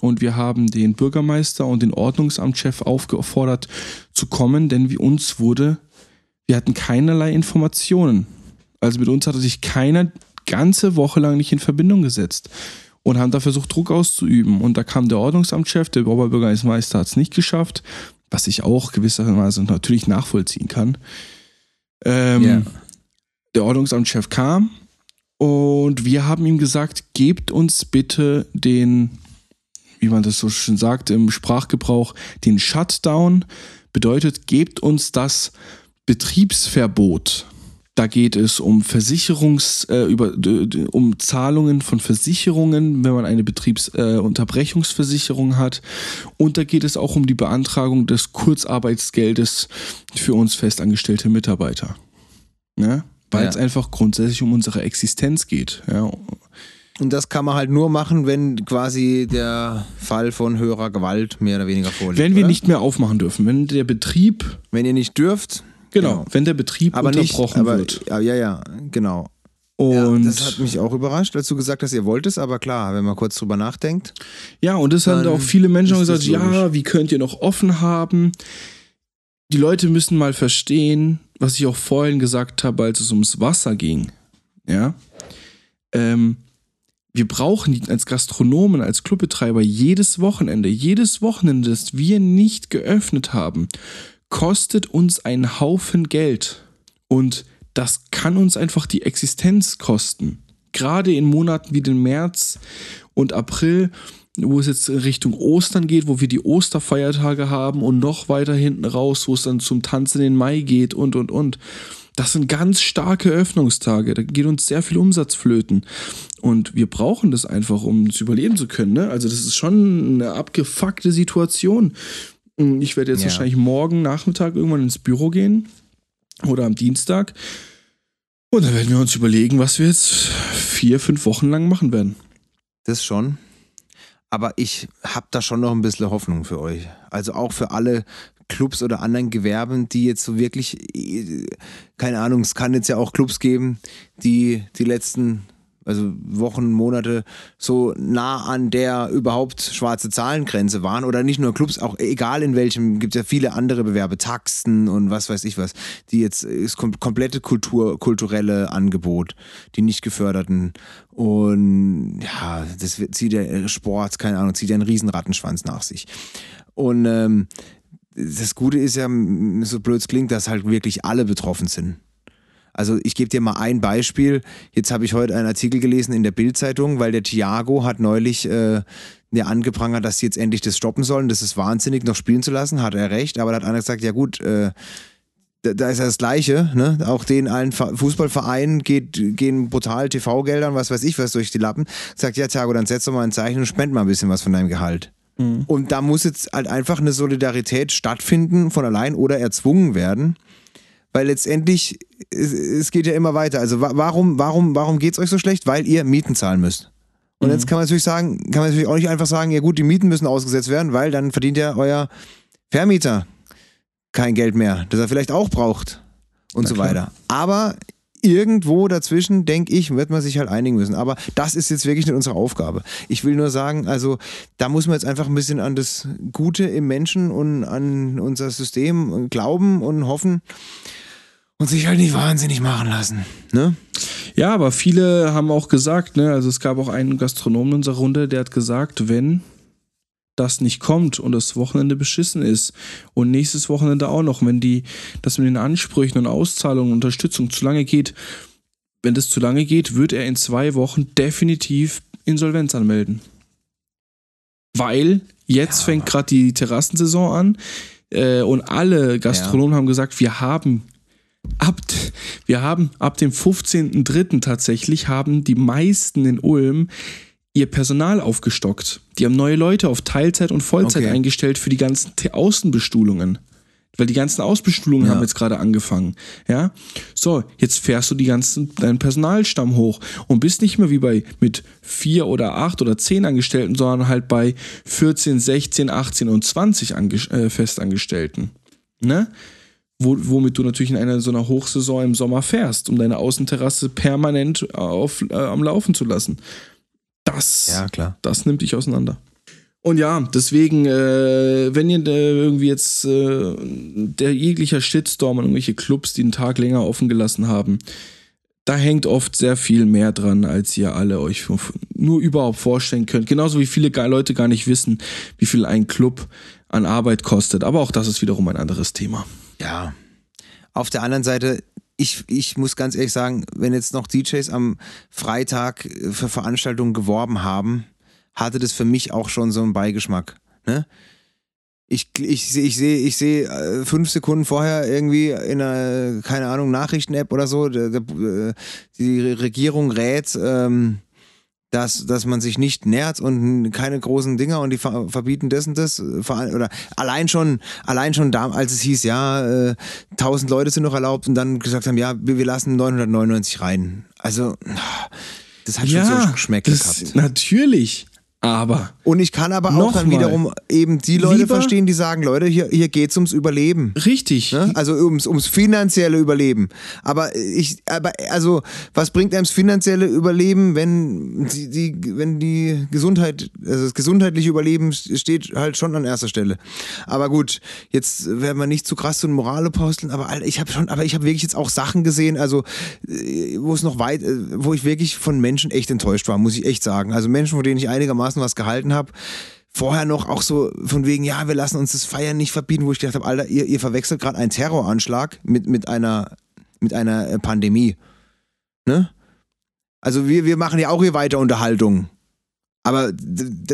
Und wir haben den Bürgermeister und den Ordnungsamtschef aufgefordert zu kommen, denn wie uns wurde, wir hatten keinerlei Informationen also mit uns hat er sich keiner ganze Woche lang nicht in Verbindung gesetzt und haben da versucht, Druck auszuüben. Und da kam der Ordnungsamtschef, der Oberbürgermeister hat es nicht geschafft, was ich auch gewissermaßen natürlich nachvollziehen kann. Ähm, yeah. Der Ordnungsamtschef kam und wir haben ihm gesagt, gebt uns bitte den, wie man das so schön sagt im Sprachgebrauch, den Shutdown. Bedeutet, gebt uns das Betriebsverbot Da geht es um Versicherungs, äh, über, um Zahlungen von Versicherungen, wenn man eine Betriebsunterbrechungsversicherung äh, hat. Und da geht es auch um die Beantragung des Kurzarbeitsgeldes für uns festangestellte Mitarbeiter. Ne? Weil ja. es einfach grundsätzlich um unsere Existenz geht. Ja. Und das kann man halt nur machen, wenn quasi der Fall von höherer Gewalt mehr oder weniger vorliegt. Wenn wir oder? nicht mehr aufmachen dürfen, wenn der Betrieb. Wenn ihr nicht dürft. Genau, genau. wenn der Betrieb aber unterbrochen nicht, aber, wird. Ja, ja, genau. Und ja, das hat mich auch überrascht, als du gesagt hast, ihr wollt es, aber klar, wenn man kurz drüber nachdenkt. Ja, und das haben auch viele Menschen gesagt, ja, wie könnt ihr noch offen haben? Die Leute müssen mal verstehen, was ich auch vorhin gesagt habe, als es ums Wasser ging. Ja. Ähm, wir brauchen als Gastronomen, als Clubbetreiber jedes Wochenende, jedes Wochenende, das wir nicht geöffnet haben, kostet uns einen Haufen Geld. Und das kann uns einfach die Existenz kosten. Gerade in Monaten wie den März und April, wo es jetzt in Richtung Ostern geht, wo wir die Osterfeiertage haben und noch weiter hinten raus, wo es dann zum Tanz in den Mai geht und und und. Das sind ganz starke Öffnungstage. Da geht uns sehr viel Umsatz flöten. Und wir brauchen das einfach, um zu überleben zu können. Ne? Also, das ist schon eine abgefuckte Situation. Ich werde jetzt ja. wahrscheinlich morgen Nachmittag irgendwann ins Büro gehen oder am Dienstag. Und dann werden wir uns überlegen, was wir jetzt vier, fünf Wochen lang machen werden. Das schon. Aber ich habe da schon noch ein bisschen Hoffnung für euch. Also auch für alle Clubs oder anderen Gewerben, die jetzt so wirklich, keine Ahnung, es kann jetzt ja auch Clubs geben, die die letzten also Wochen, Monate so nah an der überhaupt schwarze Zahlengrenze waren oder nicht nur Clubs, auch egal in welchem, gibt es ja viele andere Bewerbe, Taxen und was weiß ich was, die jetzt ist komplette Kultur, kulturelle Angebot, die nicht geförderten und ja, das zieht ja Sport, keine Ahnung, zieht ja einen riesen Rattenschwanz nach sich. Und ähm, das Gute ist ja, so blöd es klingt, dass halt wirklich alle betroffen sind. Also ich gebe dir mal ein Beispiel. Jetzt habe ich heute einen Artikel gelesen in der Bildzeitung, weil der Thiago hat neulich äh, ja angeprangert, dass sie jetzt endlich das stoppen sollen. Das ist wahnsinnig, noch spielen zu lassen. Hat er recht. Aber da hat einer gesagt, ja gut, äh, da, da, ist ja das Gleiche. Ne? Auch den allen Fußballvereinen geht, gehen brutal TV-Geldern, was weiß ich was, durch die Lappen. Sagt, ja Thiago, dann setz doch mal ein Zeichen und spend mal ein bisschen was von deinem Gehalt. Mhm. Und da muss jetzt halt einfach eine Solidarität stattfinden von allein oder erzwungen werden. Weil letztendlich, es, es geht ja immer weiter. Also warum, warum, warum geht es euch so schlecht? Weil ihr Mieten zahlen müsst. Und mhm. jetzt kann man natürlich sagen, kann man natürlich auch nicht einfach sagen, ja gut, die Mieten müssen ausgesetzt werden, weil dann verdient ja euer Vermieter kein Geld mehr, das er vielleicht auch braucht und Na so klar. weiter. Aber irgendwo dazwischen, denke ich, wird man sich halt einigen müssen. Aber das ist jetzt wirklich nicht unsere Aufgabe. Ich will nur sagen, also da muss man jetzt einfach ein bisschen an das Gute im Menschen und an unser System glauben und hoffen und sich halt nicht wahnsinnig machen lassen. Ne? Ja, aber viele haben auch gesagt, ne, also es gab auch einen Gastronomen in unserer Runde, der hat gesagt, wenn das nicht kommt und das Wochenende beschissen ist und nächstes Wochenende auch noch, wenn die, das mit den Ansprüchen und Auszahlungen und Unterstützung zu lange geht, wenn das zu lange geht, wird er in zwei Wochen definitiv Insolvenz anmelden. Weil jetzt ja. fängt gerade die Terrassensaison an äh, und alle Gastronomen ja. haben gesagt, wir haben ab, wir haben ab dem 15.03. tatsächlich haben die meisten in Ulm ihr Personal aufgestockt. Die haben neue Leute auf Teilzeit und Vollzeit okay. eingestellt für die ganzen Außenbestuhlungen. Weil die ganzen Ausbestuhlungen ja. haben jetzt gerade angefangen. Ja. So, jetzt fährst du die ganzen, deinen Personalstamm hoch und bist nicht mehr wie bei mit vier oder acht oder zehn Angestellten, sondern halt bei 14, 16, 18 und 20 Ange äh, Festangestellten. Ne? Wo, womit du natürlich in einer so einer Hochsaison im Sommer fährst, um deine Außenterrasse permanent auf, äh, am Laufen zu lassen. Das, ja, klar. das nimmt dich auseinander. Und ja, deswegen, äh, wenn ihr äh, irgendwie jetzt äh, der jeglicher Shitstorm an irgendwelche Clubs, die einen Tag länger offen gelassen haben, da hängt oft sehr viel mehr dran, als ihr alle euch nur überhaupt vorstellen könnt. Genauso wie viele Leute gar nicht wissen, wie viel ein Club an Arbeit kostet. Aber auch das ist wiederum ein anderes Thema. Ja. Auf der anderen Seite, ich, ich muss ganz ehrlich sagen, wenn jetzt noch DJs am Freitag für Veranstaltungen geworben haben, hatte das für mich auch schon so einen Beigeschmack. Ne? Ich, ich, ich sehe ich seh, äh, fünf Sekunden vorher irgendwie in einer, keine Ahnung, Nachrichten-App oder so, die Regierung rät, ähm, dass, dass man sich nicht nährt und keine großen Dinger und die verbieten das und das. Oder allein schon, allein schon da, als es hieß, ja, äh, 1000 Leute sind noch erlaubt und dann gesagt haben, ja, wir, wir lassen 999 rein. Also, das hat ja, schon so Geschmäckle gehabt. Natürlich. Aber. Und ich kann aber auch dann wiederum eben die Leute verstehen, die sagen, Leute, hier, hier es ums Überleben. Richtig. Ne? Also ums, ums finanzielle Überleben. Aber ich, aber also, was bringt einem das finanzielle Überleben, wenn die, die, wenn die Gesundheit, also das gesundheitliche Überleben steht halt schon an erster Stelle. Aber gut, jetzt werden wir nicht zu krass zu den Moralaposteln, aber ich habe schon, aber ich habe wirklich jetzt auch Sachen gesehen, also äh, wo es noch weit, äh, wo ich wirklich von Menschen echt enttäuscht war, muss ich echt sagen. Also Menschen, von denen ich einigermaßen einigermaßen was gehalten habe. Vorher noch auch so von wegen, ja, wir lassen uns das Feiern nicht verbieten, wo ich gedacht habe, Alter, ihr, ihr verwechselt gerade einen Terroranschlag mit, mit, einer, mit einer äh, Pandemie. Ne? Also wir, wir machen ja auch hier weiter Unterhaltung. Aber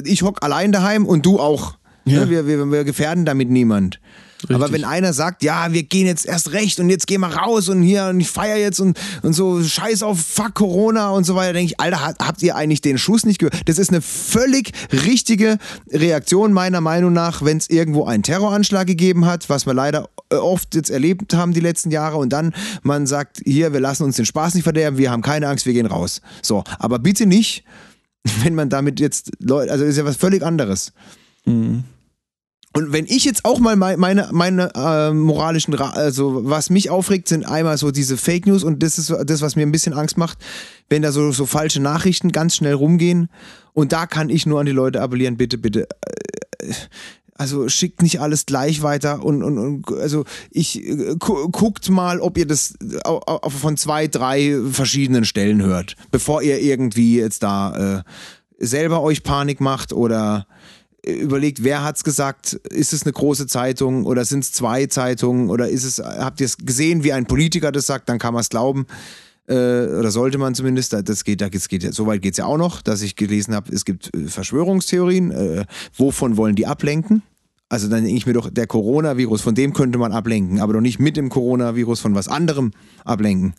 ich hock allein daheim und du auch. Ne? Ja. Ne? Wir, wir, wir gefährden damit niemand. Richtig. Aber wenn einer sagt, ja, wir gehen jetzt erst recht und jetzt gehen wir raus und hier und ich feiere jetzt und, und so scheiß auf fuck Corona und so weiter, denke ich, Alter, habt ihr eigentlich den Schuss nicht gehört? Das ist eine völlig richtige Reaktion meiner Meinung nach, wenn es irgendwo einen Terroranschlag gegeben hat, was wir leider äh, oft jetzt erlebt haben die letzten Jahre und dann man sagt, hier, wir lassen uns den Spaß nicht verderben, wir haben keine Angst, wir gehen raus. So, aber bitte nicht, wenn man damit jetzt Leute, also ist ja was völlig anderes. Mhm. Und wenn ich jetzt auch mal meine, meine äh, moralischen, also was mich aufregt, sind einmal so diese Fake News und das ist das, was mir ein bisschen Angst macht, wenn da so, so falsche Nachrichten ganz schnell rumgehen. Und da kann ich nur an die Leute appellieren, bitte, bitte. Äh, also schickt nicht alles gleich weiter und, und, und also ich äh, guckt mal, ob ihr das von zwei, drei verschiedenen Stellen hört, bevor ihr irgendwie jetzt da äh, selber euch Panik macht oder überlegt, wer hat's gesagt? Ist es eine große Zeitung oder sind es zwei Zeitungen oder ist es, habt ihr es gesehen, wie ein Politiker das sagt, dann kann man es glauben. Äh, oder sollte man zumindest, das geht, das geht, so weit geht es ja auch noch, dass ich gelesen habe, es gibt äh, Verschwörungstheorien, äh, wovon wollen die ablenken? Also dann denke ich mir doch, der Coronavirus, von dem könnte man ablenken, aber doch nicht mit dem Coronavirus von was anderem ablenken.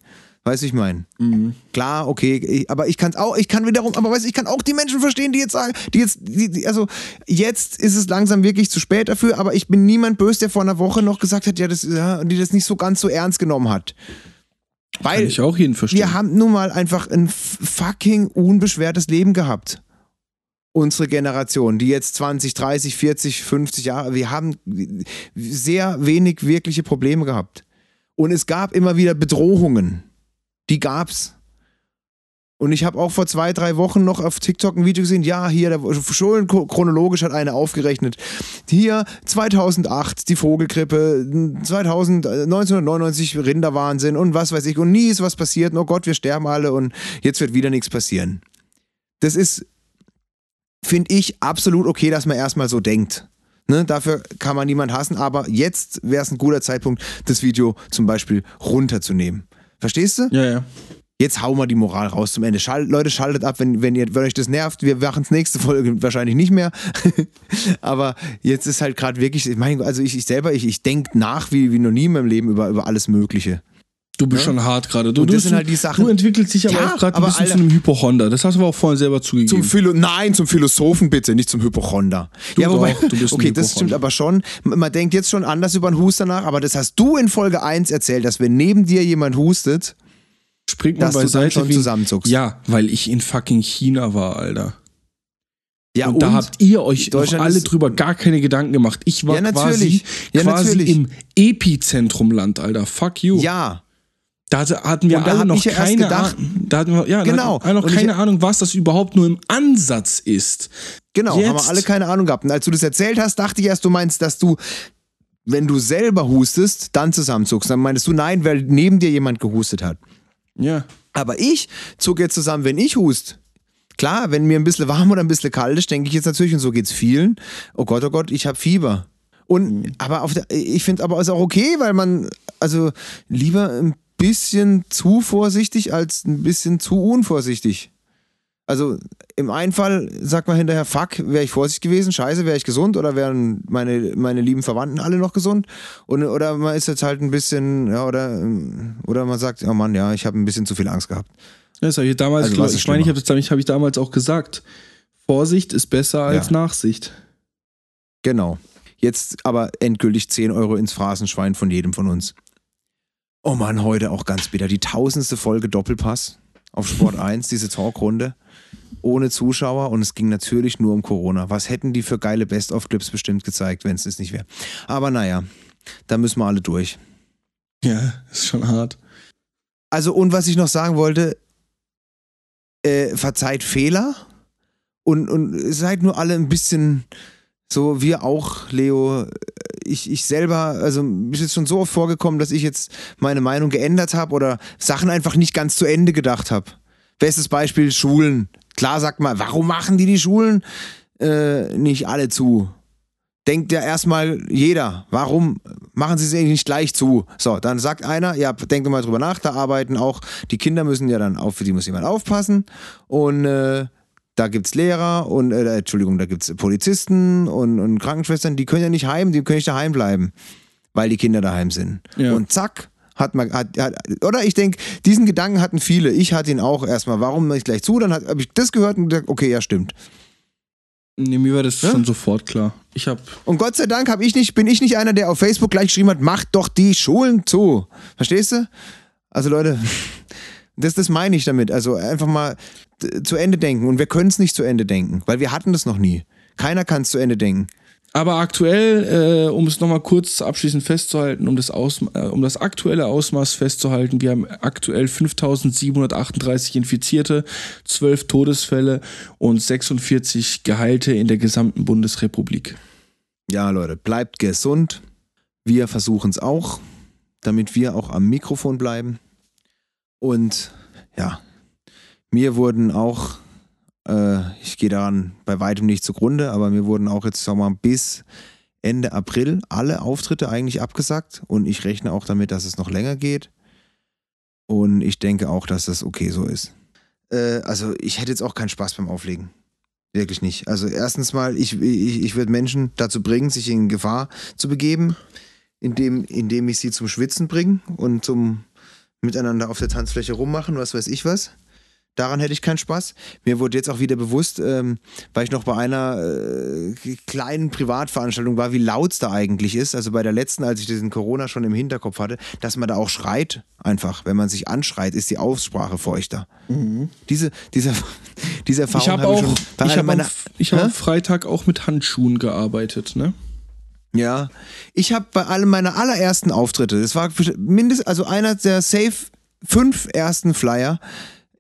Weißt du, ich meine? Mhm. Klar, okay, ich, aber ich kann es auch, ich kann wiederum, aber weißt du, ich kann auch die Menschen verstehen, die jetzt sagen, die jetzt, die, die, also jetzt ist es langsam wirklich zu spät dafür, aber ich bin niemand böse, der vor einer Woche noch gesagt hat, ja, das, ja, die das nicht so ganz so ernst genommen hat. Weil kann ich auch jeden verstehen. Wir haben nun mal einfach ein fucking unbeschwertes Leben gehabt. Unsere Generation, die jetzt 20, 30, 40, 50 Jahre, wir haben sehr wenig wirkliche Probleme gehabt. Und es gab immer wieder Bedrohungen die gab's. Und ich habe auch vor zwei, drei Wochen noch auf TikTok ein Video gesehen. Ja, hier, der Schulen chronologisch hat eine aufgerechnet. Hier 2008 die Vogelgrippe, 2000, 1999 Rinderwahnsinn und was weiß ich. Und nie ist was passiert. Oh Gott, wir sterben alle und jetzt wird wieder nichts passieren. Das ist, finde ich, absolut okay, dass man erstmal so denkt. Ne, dafür kann man niemand hassen, aber jetzt wäre es ein guter Zeitpunkt, das Video zum Beispiel runterzunehmen. Verstehst du? Ja, ja. Jetzt hauen wir die Moral raus zum Ende. Schalt, Leute, schaltet ab, wenn, wenn, ihr, wenn euch das nervt. Wir machen es nächste Folge wahrscheinlich nicht mehr. Aber jetzt ist halt gerade wirklich, ich meine, also ich, ich selber, ich, ich denke nach wie, wie noch nie in meinem Leben über, über alles Mögliche. Du bist ja? schon hart gerade. Du, und das du, sind halt die Sachen. Du entwickelst dich aber ja, auch gerade ein bisschen Alter, zu einem Hypochonder. Das hast du aber auch vorhin selber zugegeben. Zum Philo Nein, zum Philosophen bitte, nicht zum Hypochonder. Du ja, wobei, doch, du bist okay, das stimmt aber schon. Man denkt jetzt schon anders über einen Huster nach, aber das hast du in Folge 1 erzählt, dass wenn neben dir jemand hustet, springt man beiseite schon zusammenzuckst. Ja, weil ich in fucking China war, Alter. Ja, und, und da habt ihr euch alle drüber gar keine Gedanken gemacht. Ich war ja, quasi, ja, quasi im Epizentrum-Land, Alter. Fuck you. Ja, da hatten wir alle noch keine Ahnung. Da hatten wir, ja, genau. alle noch keine Ahnung, was das überhaupt nur im Ansatz ist. Genau, Jetzt. haben wir alle keine Ahnung gehabt. Und als du das erzählt hast, dachte ich erst, du meinst, dass du, wenn du selber hustest, dann zusammenzuckst. Dann meinst du, nein, weil neben dir jemand gehustet hat. Ja. Aber ich zucke jetzt zusammen, wenn ich hust. Klar, wenn mir ein bisschen warm oder ein bisschen kalt ist, denke ich jetzt natürlich, und so geht's vielen, oh Gott, oh Gott, ich habe Fieber. Und, mhm. aber auf der, ich finde aber ist auch okay, weil man, also lieber ein bisschen zu vorsichtig als ein bisschen zu unvorsichtig. Also im einen Fall sagt man hinterher, fuck, wäre ich vorsichtig gewesen, scheiße, wäre ich gesund oder wären meine, meine lieben Verwandten alle noch gesund? Und, oder man ist jetzt halt ein bisschen, ja, oder, oder man sagt, oh Mann, ja, ich habe ein bisschen zu viel Angst gehabt. Das habe ich damals, also, ich meine, ich habe das hab ich damals auch gesagt. Vorsicht ist besser als ja. Nachsicht. Genau. Jetzt aber endgültig 10 Euro ins Phrasenschwein von jedem von uns. Oh Mann, heute auch ganz bitter. Die tausendste Folge Doppelpass auf Sport 1, diese Talkrunde ohne Zuschauer und es ging natürlich nur um Corona. Was hätten die für geile Best-of-Clips bestimmt gezeigt, wenn es das nicht wäre. Aber naja, da müssen wir alle durch. Ja, ist schon hart. Also, und was ich noch sagen wollte, äh, verzeiht Fehler und, und seid nur alle ein bisschen so, wir auch, Leo. Ich, ich selber, also ist es schon so oft vorgekommen, dass ich jetzt meine Meinung geändert habe oder Sachen einfach nicht ganz zu Ende gedacht habe. Bestes Beispiel Schulen. Klar sagt man, warum machen die die Schulen äh, nicht alle zu? Denkt ja erstmal jeder, warum machen sie sie nicht gleich zu? So, dann sagt einer, ja, denkt mal drüber nach, da arbeiten auch, die Kinder müssen ja dann auf, für die muss jemand aufpassen und äh, da gibt es Lehrer und, äh, Entschuldigung, da gibt es Polizisten und, und Krankenschwestern, die können ja nicht heim, die können nicht daheim bleiben, weil die Kinder daheim sind. Ja. Und zack, hat man, hat, hat, oder ich denke, diesen Gedanken hatten viele. Ich hatte ihn auch erstmal. Warum nicht gleich zu? Dann habe ich das gehört und gesagt, okay, ja, stimmt. Nee, mir war das ja? schon sofort klar. Ich hab und Gott sei Dank hab ich nicht, bin ich nicht einer, der auf Facebook gleich geschrieben hat, macht doch die Schulen zu. Verstehst du? Also Leute, das, das meine ich damit. Also einfach mal zu Ende denken. Und wir können es nicht zu Ende denken, weil wir hatten das noch nie. Keiner kann es zu Ende denken. Aber aktuell, äh, um es nochmal kurz abschließend festzuhalten, um das, Ausma äh, um das aktuelle Ausmaß festzuhalten, wir haben aktuell 5738 Infizierte, 12 Todesfälle und 46 Geheilte in der gesamten Bundesrepublik. Ja, Leute, bleibt gesund. Wir versuchen es auch, damit wir auch am Mikrofon bleiben. Und ja, mir wurden auch äh, ich gehe daran bei weitem nicht zugrunde, aber mir wurden auch jetzt, sagen wir mal, bis Ende April alle Auftritte eigentlich abgesagt und ich rechne auch damit, dass es noch länger geht. Und ich denke auch, dass das okay so ist. Äh, also ich hätte jetzt auch keinen Spaß beim Auflegen. Wirklich nicht. Also erstens mal, ich, ich, ich würde Menschen dazu bringen, sich in Gefahr zu begeben, indem, indem ich sie zum Schwitzen bringe und zum Miteinander auf der Tanzfläche rummachen, was weiß ich was. Daran hätte ich keinen Spaß. Mir wurde jetzt auch wieder bewusst, ähm, weil ich noch bei einer äh, kleinen Privatveranstaltung war, wie laut es da eigentlich ist. Also bei der letzten, als ich diesen Corona schon im Hinterkopf hatte, dass man da auch schreit. Einfach, wenn man sich anschreit, ist die Aussprache feuchter. Mhm. Diese, diese, diese Erfahrung ich habe hab. Ich, ich habe am, hab am Freitag auch mit Handschuhen gearbeitet, ne? Ja, ich habe bei allem meiner allerersten Auftritte, das war mindestens, also einer der safe fünf ersten Flyer,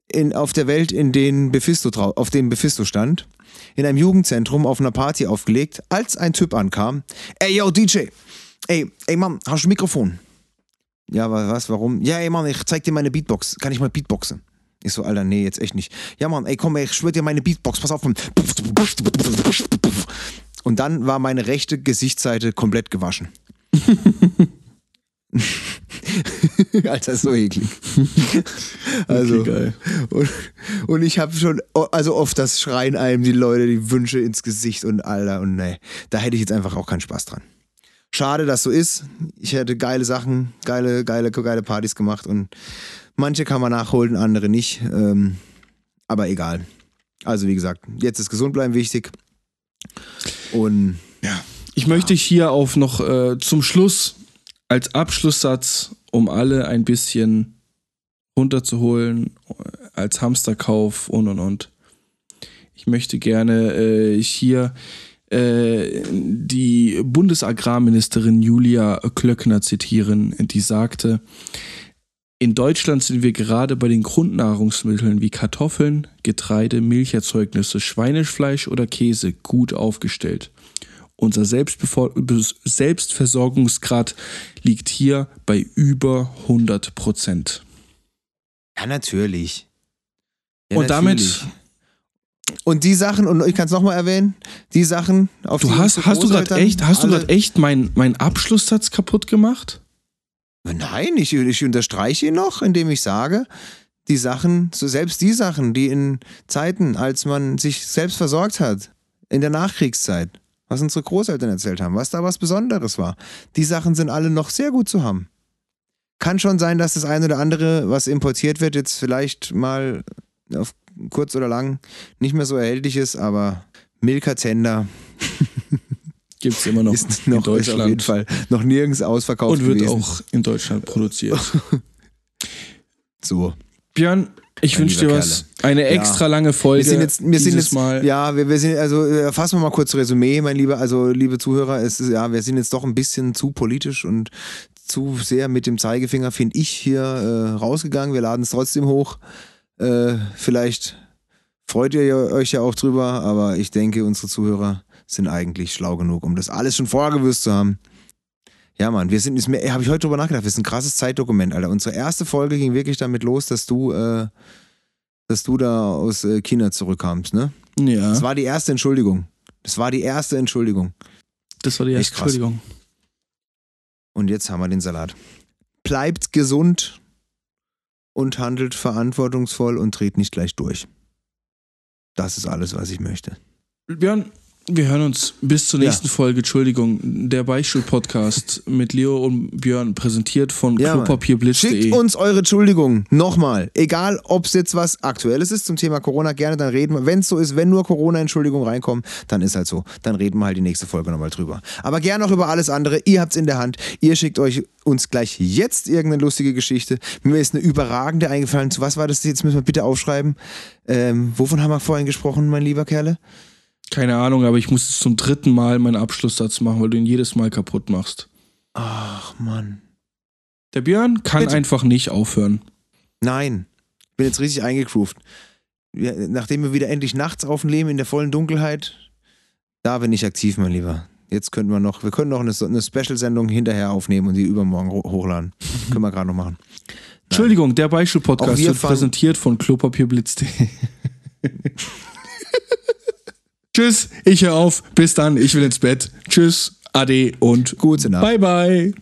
in, auf der Welt, in denen Bephisto, auf dem Bephisto stand, in einem Jugendzentrum auf einer Party aufgelegt, als ein Typ ankam. Ey, yo, DJ! Ey, ey Mann, hast du ein Mikrofon? Ja, was, warum? Ja, ey Mann, ich zeig dir meine Beatbox. Kann ich mal Beatboxen? Ich so, Alter, nee, jetzt echt nicht. Ja, Mann, ey, komm, ey, ich schwör dir meine Beatbox, pass auf. Und dann war meine rechte Gesichtsseite komplett gewaschen. Alter, so eklig. also, okay, geil. Und, und ich habe schon, also oft das schreien einem die Leute die Wünsche ins Gesicht und Alter, und nee, da hätte ich jetzt einfach auch keinen Spaß dran. Schade, dass so ist. Ich hätte geile Sachen, geile, geile, geile Partys gemacht und manche kann man nachholen, andere nicht. Ähm, aber egal. Also, wie gesagt, jetzt ist gesund bleiben wichtig. Und ja. Ich möchte hier auf noch äh, zum Schluss als Abschlusssatz, um alle ein bisschen runterzuholen, als Hamsterkauf und und und. Ich möchte gerne äh, hier äh, die Bundesagrarministerin Julia Klöckner zitieren, die sagte, in Deutschland sind wir gerade bei den Grundnahrungsmitteln wie Kartoffeln, Getreide, Milcherzeugnisse, Schweinefleisch oder Käse gut aufgestellt. Unser Selbstversorgungsgrad liegt hier bei über 100 Prozent. Ja, natürlich. Ja, und natürlich. damit. Und die Sachen, und ich kann es nochmal erwähnen, die Sachen, auf du die hast, hast du gerade echt, hast du gerade echt meinen mein Abschlusssatz kaputt gemacht? Nein, ich, ich unterstreiche ihn noch, indem ich sage, die Sachen, so selbst die Sachen, die in Zeiten, als man sich selbst versorgt hat, in der Nachkriegszeit, was unsere Großeltern erzählt haben, was da was Besonderes war, die Sachen sind alle noch sehr gut zu haben. Kann schon sein, dass das eine oder andere, was importiert wird, jetzt vielleicht mal auf kurz oder lang nicht mehr so erhältlich ist, aber Milka Tender gibt es immer noch ist noch, in Deutschland. Auf jeden Fall noch nirgends ausverkauft Und wird gewesen. auch in Deutschland produziert. so. Björn, ich wünsche dir was. Eine extra ja. lange Folge. Wir sind jetzt, wir sind jetzt Mal. Ja, wir, wir sind, also äh, fassen wir mal kurz Resümee, mein lieber, also liebe Zuhörer, es ist, ja, wir sind jetzt doch ein bisschen zu politisch und zu sehr mit dem Zeigefinger, finde ich, hier äh, rausgegangen. Wir laden es trotzdem hoch. Äh, vielleicht freut ihr euch ja auch drüber, aber ich denke, unsere Zuhörer sind eigentlich schlau genug, um das alles schon vorher gewusst zu haben. Ja, Mann, wir sind, habe ich heute drüber nachgedacht, wir sind ein krasses Zeitdokument, Alter. Unsere erste Folge ging wirklich damit los, dass du, äh, dass du da aus äh, China zurückkamst, ne? Ja. Das war die erste Entschuldigung. Das war die erste Entschuldigung. Das war die erste Entschuldigung. Und jetzt haben wir den Salat. Bleibt gesund und handelt verantwortungsvoll und dreht nicht gleich durch. Das ist alles, was ich möchte. Björn, wir hören uns bis zur nächsten ja. Folge. Entschuldigung, der Beichtstuhl-Podcast mit Leo und Björn, präsentiert von ja, klopapierblitz.de. Schickt uns eure Entschuldigung nochmal. Egal, ob es jetzt was Aktuelles ist zum Thema Corona, gerne dann reden wir. Wenn es so ist, wenn nur Corona-Entschuldigungen reinkommen, dann ist halt so. Dann reden wir halt die nächste Folge nochmal drüber. Aber gerne auch über alles andere. Ihr habt es in der Hand. Ihr schickt euch uns gleich jetzt irgendeine lustige Geschichte. Mir ist eine überragende eingefallen. Zu was war das? Jetzt müssen wir bitte aufschreiben. Ähm, wovon haben wir vorhin gesprochen, mein lieber Kerle? Keine Ahnung, aber ich muss jetzt zum dritten Mal meinen Abschlusssatz machen, weil du ihn jedes Mal kaputt machst. Ach, Mann. Der Björn kann Bitte. einfach nicht aufhören. Nein. Ich bin jetzt richtig eingegroovt. nachdem wir wieder endlich nachts aufnehmen in der vollen Dunkelheit, da bin ich aktiv, mein Lieber. Jetzt könnten wir noch, wir können noch eine, eine Special-Sendung hinterher aufnehmen und die übermorgen hochladen. können wir gerade noch machen. Nein. Entschuldigung, der Beispiel-Podcast wird präsentiert von klopapierblitz.de. Tschüss, ich höre auf. Bis dann, ich will ins Bett. Tschüss, Ade und Gute Nacht. Bye, bye.